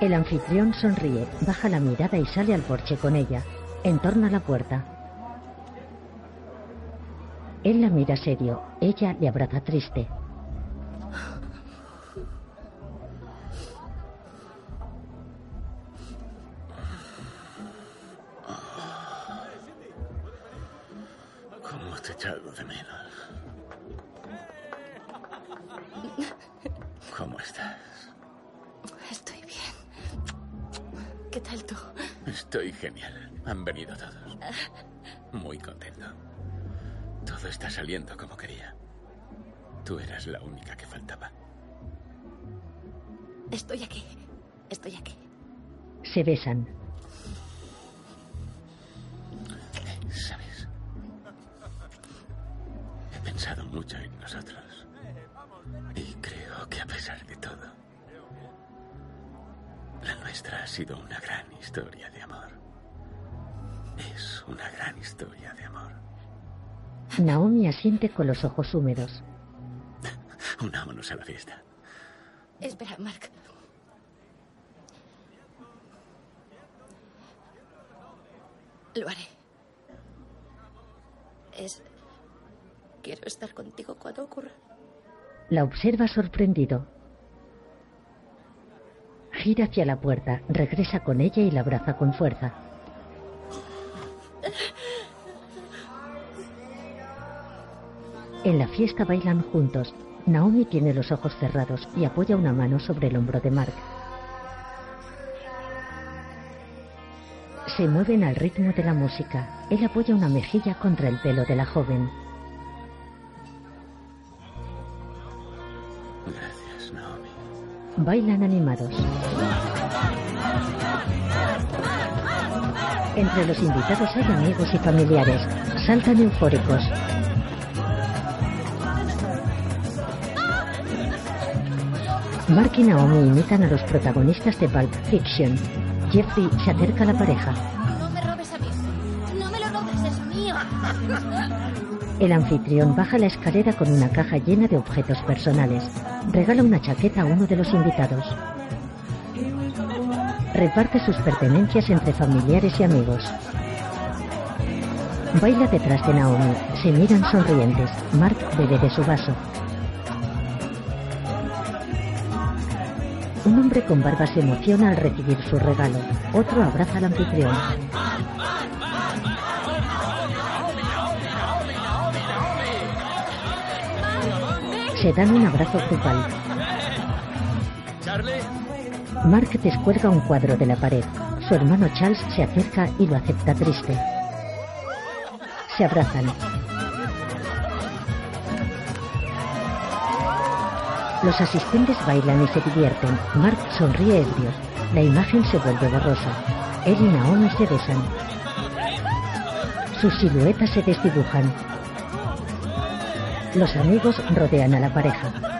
El anfitrión sonríe, baja la mirada y sale al porche con ella. Entorna la puerta. Él la mira serio. Ella le abraza triste. ¿Cómo te echado de menos? Estoy genial. Han venido todos. Muy contento. Todo está saliendo como quería. Tú eras la única que faltaba. Estoy aquí. Estoy aquí. Se besan. ¿Sabes? He pensado mucho en nosotros. Y creo que a pesar de todo, la nuestra ha sido una gran historia de amor. Es una gran historia de amor. Naomi asiente con los ojos húmedos. Unámonos a la fiesta. Espera, Mark. Lo haré. Es... Quiero estar contigo cuando ocurra. La observa sorprendido. Gira hacia la puerta, regresa con ella y la abraza con fuerza. En la fiesta bailan juntos. Naomi tiene los ojos cerrados y apoya una mano sobre el hombro de Mark. Se mueven al ritmo de la música. Él apoya una mejilla contra el pelo de la joven. Gracias, Naomi. Bailan animados. Entre los invitados hay amigos y familiares. Saltan eufóricos. Mark y Naomi imitan a los protagonistas de Pulp Fiction. Jeffrey se acerca a la pareja. No me robes a mí. No me lo robes, es mío. El anfitrión baja la escalera con una caja llena de objetos personales. Regala una chaqueta a uno de los invitados. Reparte sus pertenencias entre familiares y amigos. Baila detrás de Naomi. Se miran sonrientes. Mark bebe de su vaso. Un hombre con barba se emociona al recibir su regalo. Otro abraza al anfitrión. Se dan un abrazo grupal. Mark descuelga un cuadro de la pared. Su hermano Charles se acerca y lo acepta triste. Se abrazan. Los asistentes bailan y se divierten. Mark sonríe ebrio. La imagen se vuelve borrosa. Él y Naomi se besan. Sus siluetas se desdibujan. Los amigos rodean a la pareja.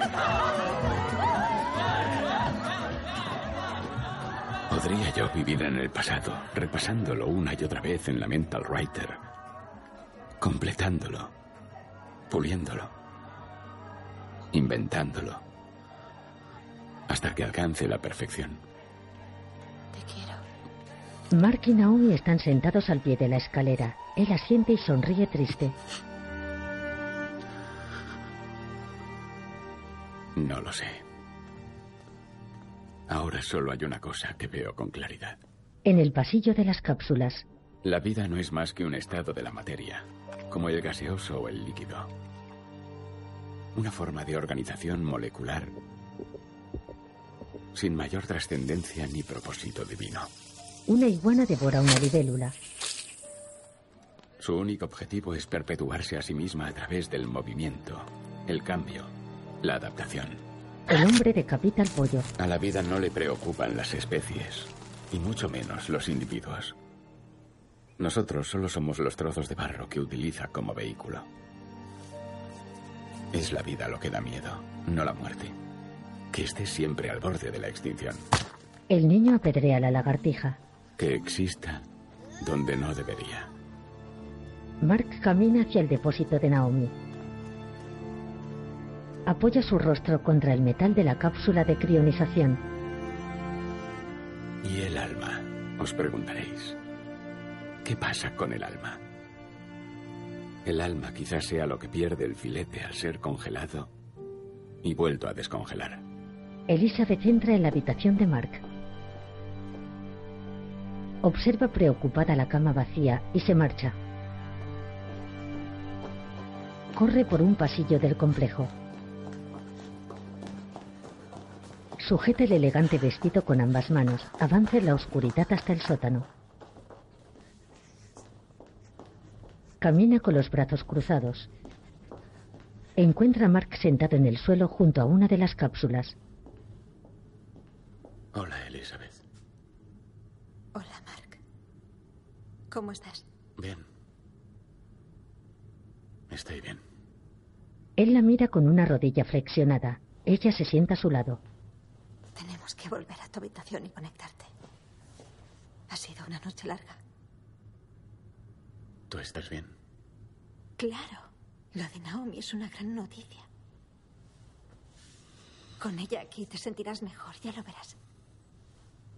Yo vivir en el pasado, repasándolo una y otra vez en la Mental Writer, completándolo, puliéndolo, inventándolo, hasta que alcance la perfección. Mark y Naomi están sentados al pie de la escalera. Él asiente y sonríe triste. No lo sé. Ahora solo hay una cosa que veo con claridad. En el pasillo de las cápsulas, La vida no es más que un estado de la materia, como el gaseoso o el líquido. Una forma de organización molecular sin mayor trascendencia ni propósito divino. una iguana devora una libélula. Su único objetivo es perpetuarse a sí misma a través del movimiento, el cambio, la adaptación. El hombre decapita al pollo. A la vida no le preocupan las especies, y mucho menos los individuos. Nosotros solo somos los trozos de barro que utiliza como vehículo. Es la vida lo que da miedo, no la muerte. Que esté siempre al borde de la extinción. El niño apedrea a la lagartija. Que exista donde no debería. Mark camina hacia el depósito de Naomi. Apoya su rostro contra el metal de la cápsula de crionización. ¿Y el alma? Os preguntaréis. ¿Qué pasa con el alma? El alma quizás sea lo que pierde el filete al ser congelado y vuelto a descongelar. Elizabeth entra en la habitación de Mark. Observa preocupada la cama vacía y se marcha. Corre por un pasillo del complejo. Sujeta el elegante vestido con ambas manos. Avanza en la oscuridad hasta el sótano. Camina con los brazos cruzados. Encuentra a Mark sentado en el suelo junto a una de las cápsulas. Hola, Elizabeth. Hola, Mark. ¿Cómo estás? Bien. Estoy bien. Él la mira con una rodilla flexionada. Ella se sienta a su lado. Que volver a tu habitación y conectarte. Ha sido una noche larga. ¿Tú estás bien? Claro. Lo de Naomi es una gran noticia. Con ella aquí te sentirás mejor, ya lo verás.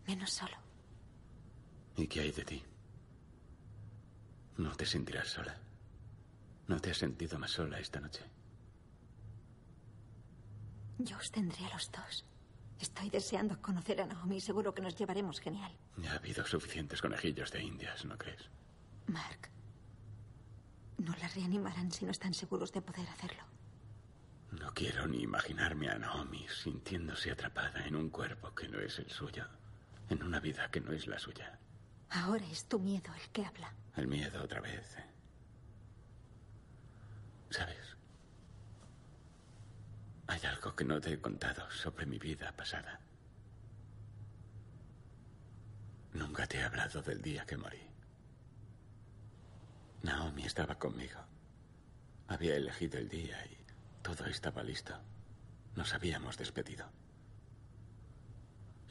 Menos solo. ¿Y qué hay de ti? No te sentirás sola. ¿No te has sentido más sola esta noche? Yo os tendré a los dos. Estoy deseando conocer a Naomi y seguro que nos llevaremos genial. Ya ha habido suficientes conejillos de indias, ¿no crees? Mark, reanimarán si no están seguros de poder hacerlo? No quiero ni imaginarme a Naomi sintiéndose atrapada en un cuerpo que no es el suyo, en una vida que no es la suya. Ahora es tu miedo el que habla. El miedo otra vez. ¿eh? ¿Sabes? Hay algo que no te he contado sobre mi vida pasada. Nunca te he hablado del día que morí. Naomi estaba conmigo. Había elegido el día y todo estaba listo. Nos habíamos despedido.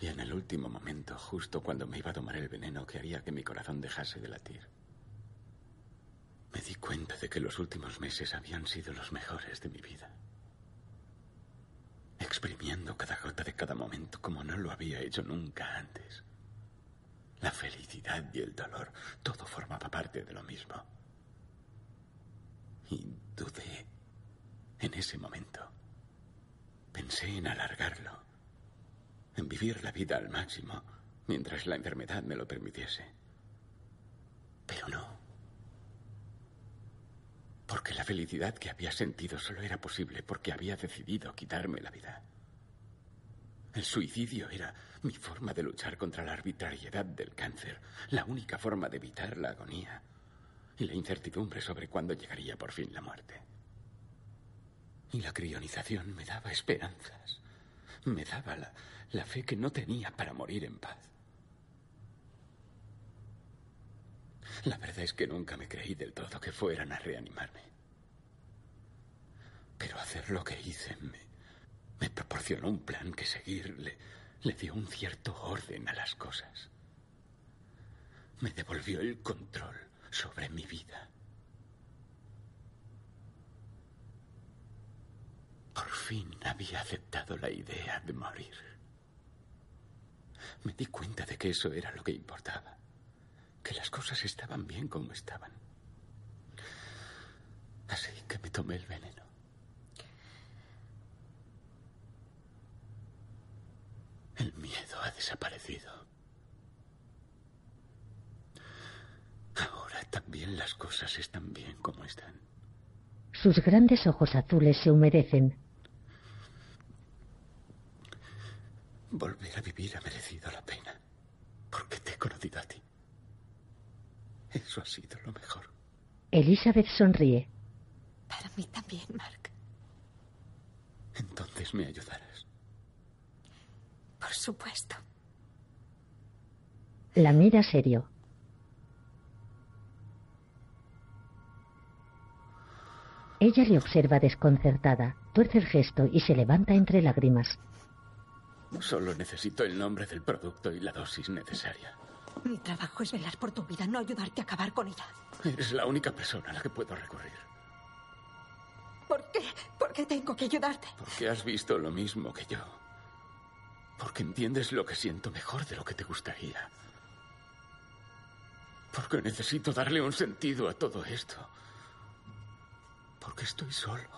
Y en el último momento, justo cuando me iba a tomar el veneno que haría que mi corazón dejase de latir, me di cuenta de que los últimos meses habían sido los mejores de mi vida. Exprimiendo cada gota de cada momento como no lo había hecho nunca antes. La felicidad y el dolor, todo formaba parte de lo mismo. Y dudé en ese momento. Pensé en alargarlo, en vivir la vida al máximo mientras la enfermedad me lo permitiese. Pero no. Porque la felicidad que había sentido solo era posible porque había decidido quitarme la vida. El suicidio era mi forma de luchar contra la arbitrariedad del cáncer, la única forma de evitar la agonía y la incertidumbre sobre cuándo llegaría por fin la muerte. Y la crionización me daba esperanzas, me daba la, la fe que no tenía para morir en paz. La verdad es que nunca me creí del todo que fueran a reanimarme. Pero hacer lo que hice me, proporcionó un plan que seguir le, le dio un cierto orden a las cosas. Me devolvió el control sobre mi vida. Por fin había aceptado la idea de morir. Me di cuenta de que eso era lo que importaba, que las cosas estaban bien como estaban. Así que me tomé el veneno. El miedo ha desaparecido. Ahora también las cosas están bien como están. Sus grandes ojos azules se humedecen. Volver a vivir ha merecido la pena. Porque te he conocido a ti. Eso ha sido lo mejor. Elizabeth sonríe. Para mí también, Mark. Entonces me ayudarás. Por supuesto. La mira serio. Ella le observa desconcertada, tuerce el gesto y se levanta entre lágrimas. Solo necesito el nombre del producto y la dosis necesaria. Mi trabajo es velar por tu vida, no ayudarte a acabar con ella. Eres la única persona a la que puedo recurrir. ¿Por qué? ¿Por qué tengo que ayudarte? Porque has visto lo mismo que yo. Porque entiendes lo que siento mejor de lo que te gustaría. Porque necesito darle un sentido a todo esto. Porque estoy solo.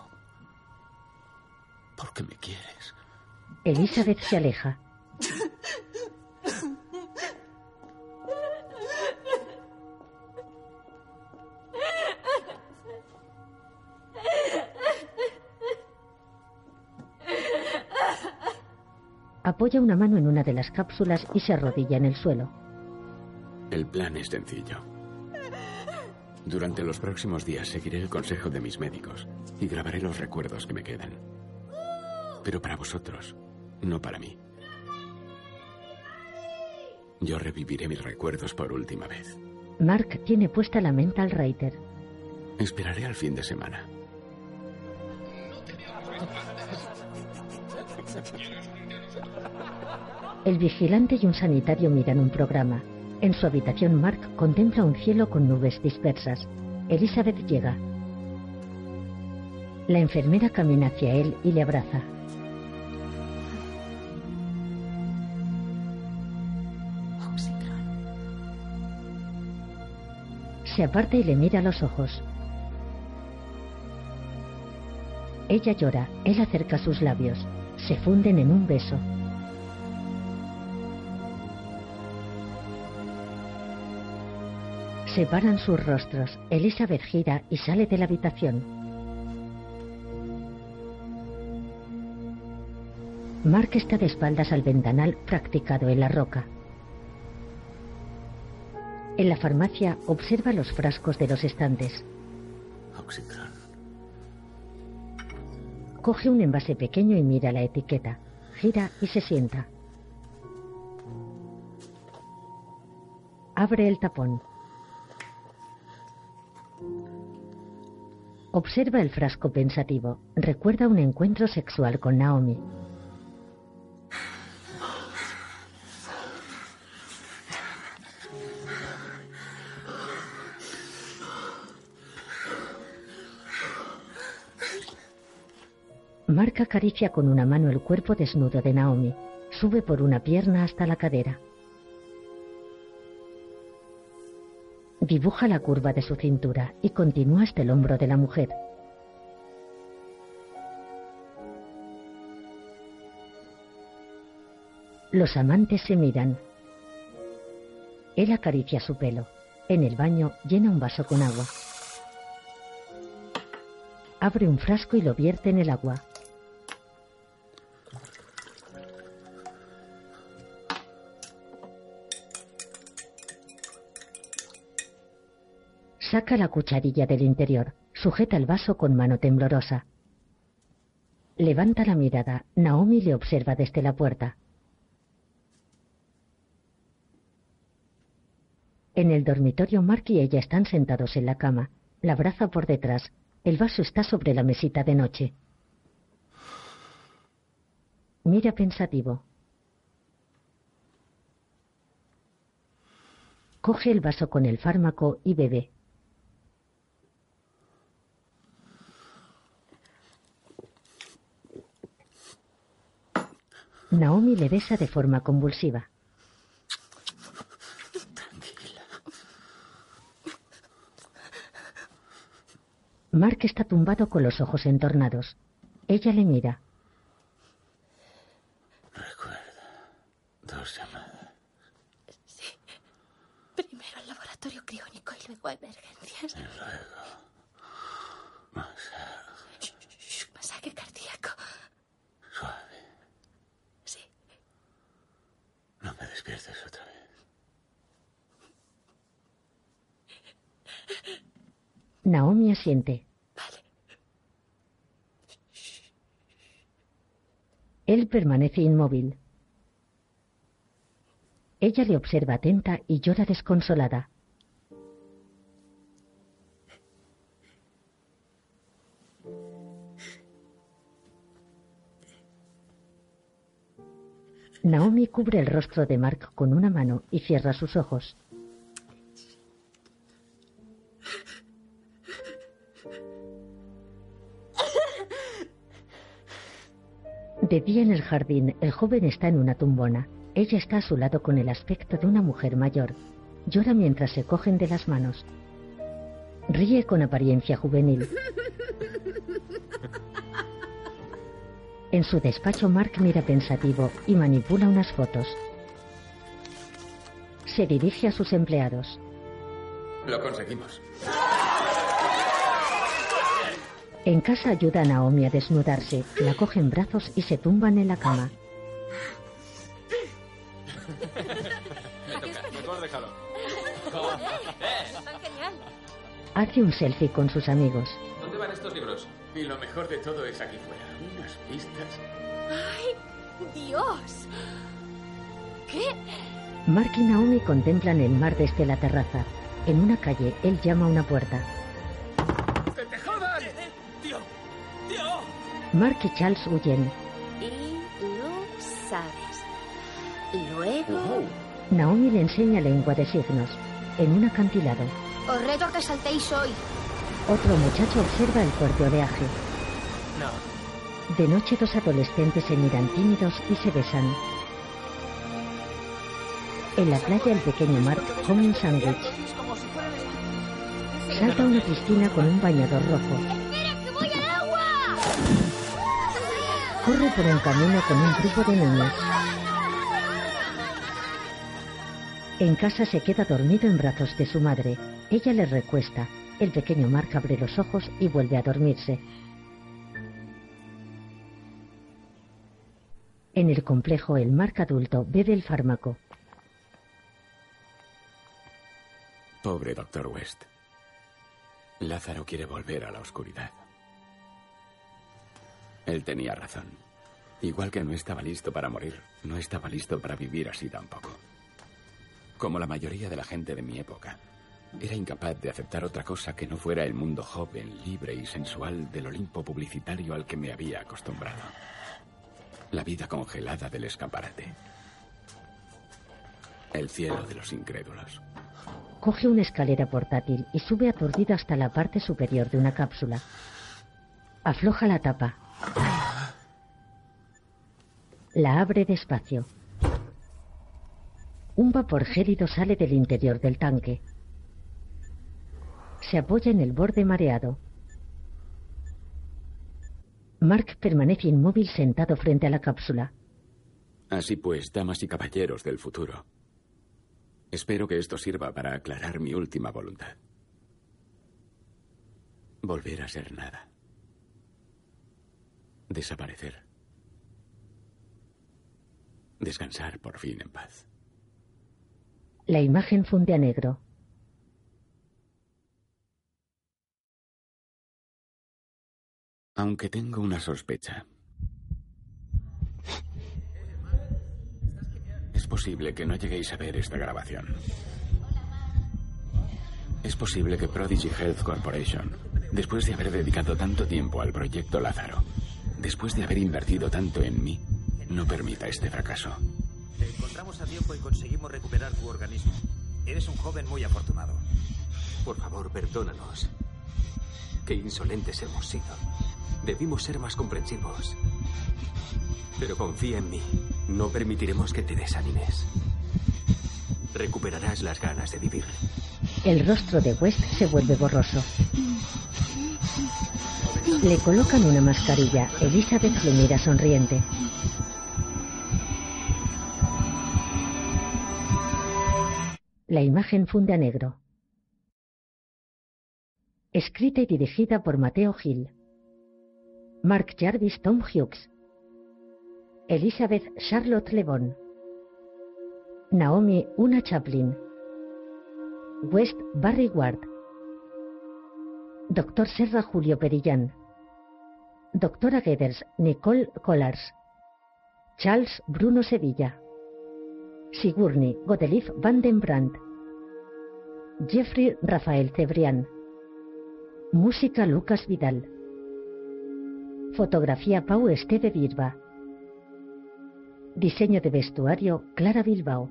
Porque me quieres. Elizabeth se aleja. Apoya una mano en una de las cápsulas y se arrodilla en el suelo. El plan es sencillo. Durante los próximos días seguiré el consejo de mis médicos y grabaré los recuerdos que me quedan. Pero para vosotros, no para mí. Yo reviviré mis recuerdos por última vez. Mark tiene puesta la mental writer. Esperaré al fin de semana. El vigilante y un sanitario miran un programa. En su habitación, Mark contempla un cielo con nubes dispersas. Elizabeth llega. La enfermera camina hacia él y le abraza. Se aparta y le mira los ojos. Ella llora, él acerca sus labios. Se funden en un beso. Separan sus rostros. Elizabeth gira y sale de la habitación. Mark está de espaldas al ventanal practicado en la roca. En la farmacia observa los frascos de los estantes. Coge un envase pequeño y mira la etiqueta. Gira y se sienta. Abre el tapón. Observa el frasco pensativo. Recuerda un encuentro sexual con Naomi. Mark acaricia con una mano el cuerpo desnudo de Naomi. Sube por una pierna hasta la cadera. Dibuja la curva de su cintura y continúa hasta el hombro de la mujer. Los amantes se miran. Él acaricia su pelo. En el baño llena un vaso con agua. Abre un frasco y lo vierte en el agua. Saca la cucharilla del interior. Sujeta el vaso con mano temblorosa. Levanta la mirada. Naomi le observa desde la puerta. En el dormitorio, Mark y ella están sentados en la cama. La abraza por detrás. El vaso está sobre la mesita de noche. Mira pensativo. Coge el vaso con el fármaco y bebe. Naomi le besa de forma convulsiva. Mark está tumbado con los ojos entornados. Ella le mira. Recuerda. Dos llamadas. Sí. Primero al laboratorio criónico y luego a emergencias. Y luego. Masaje. Masaje cardíaco. Suave. Sí. No me despiertes otra vez. Naomi asiente. Él permanece inmóvil. Ella le observa atenta y llora desconsolada. Naomi cubre el rostro de Mark con una mano y cierra sus ojos. De día en el jardín, el joven está en una tumbona. Ella está a su lado con el aspecto de una mujer mayor. Llora mientras se cogen de las manos. Ríe con apariencia juvenil. En su despacho, Mark mira pensativo y manipula unas fotos. Se dirige a sus empleados. Lo conseguimos. En casa ayuda a Naomi a desnudarse, la coge en brazos y se tumban en la cama. Hace un selfie con sus amigos. ¿Dónde van estos libros? Y lo mejor de todo es aquí fuera. Unas pistas. ¡Ay, Dios! ¿Qué? Mark y Naomi contemplan el mar desde la terraza. En una calle, él llama a una puerta. Mark y Charles huyen. Y lo sabes. Y luego... Naomi le enseña lengua de signos. En un acantilado, Os reto a que saltéis hoy. otro muchacho observa el fuerte oleaje. No. De noche, dos adolescentes se miran tímidos y se besan. En la playa, el pequeño Mark come un sándwich. Salta a una piscina con un bañador rojo. Corre por un camino con un grupo de niños. En casa se queda dormido en brazos de su madre. Ella le recuesta. El pequeño Mark abre los ojos y vuelve a dormirse. En el complejo, el Mark adulto bebe el fármaco. Pobre doctor West. Lázaro quiere volver a la oscuridad. Él tenía razón. Igual que no estaba listo para morir, no estaba listo para vivir así tampoco. Como la mayoría de la gente de mi época, era incapaz de aceptar otra cosa que no fuera el mundo joven, libre y sensual del Olimpo publicitario al que me había acostumbrado. La vida congelada del escaparate. El cielo de los incrédulos. Coge una escalera portátil y sube aturdido hasta la parte superior de una cápsula. Afloja la tapa. La abre despacio. Un vapor gélido sale del interior del tanque. Se apoya en el borde mareado. Mark permanece inmóvil sentado frente a la cápsula. Así pues, damas y caballeros del futuro, espero que esto sirva para aclarar mi última voluntad. Volver a ser nada. Desaparecer. Descansar por fin en paz. La imagen funde a negro. Aunque tengo una sospecha. Es posible que no lleguéis a ver esta grabación. Es posible que Prodigy Health Corporation, después de haber dedicado tanto tiempo al proyecto Lázaro, después de haber invertido tanto en mí, no permita este fracaso. Te encontramos a tiempo y conseguimos recuperar tu organismo. Eres un joven muy afortunado. Por favor, perdónanos. Qué insolentes hemos sido. Debimos ser más comprensivos. Pero confía en mí. No permitiremos que te desanimes. Recuperarás las ganas de vivir. El rostro de West se vuelve borroso. Le colocan una mascarilla. Elizabeth lo mira sonriente. La imagen funde a negro. Escrita y dirigida por Mateo Gil. Mark Jarvis Tom Hughes. Elizabeth Charlotte Levon. Naomi Una Chaplin. West Barry Ward. Doctor Serra Julio Perillán. Doctora Geders Nicole Collars. Charles Bruno Sevilla. Sigourney Godelief Van den Brandt. Jeffrey Rafael Cebrián. Música Lucas Vidal. Fotografía Pau Esteve Birba. Diseño de vestuario Clara Bilbao.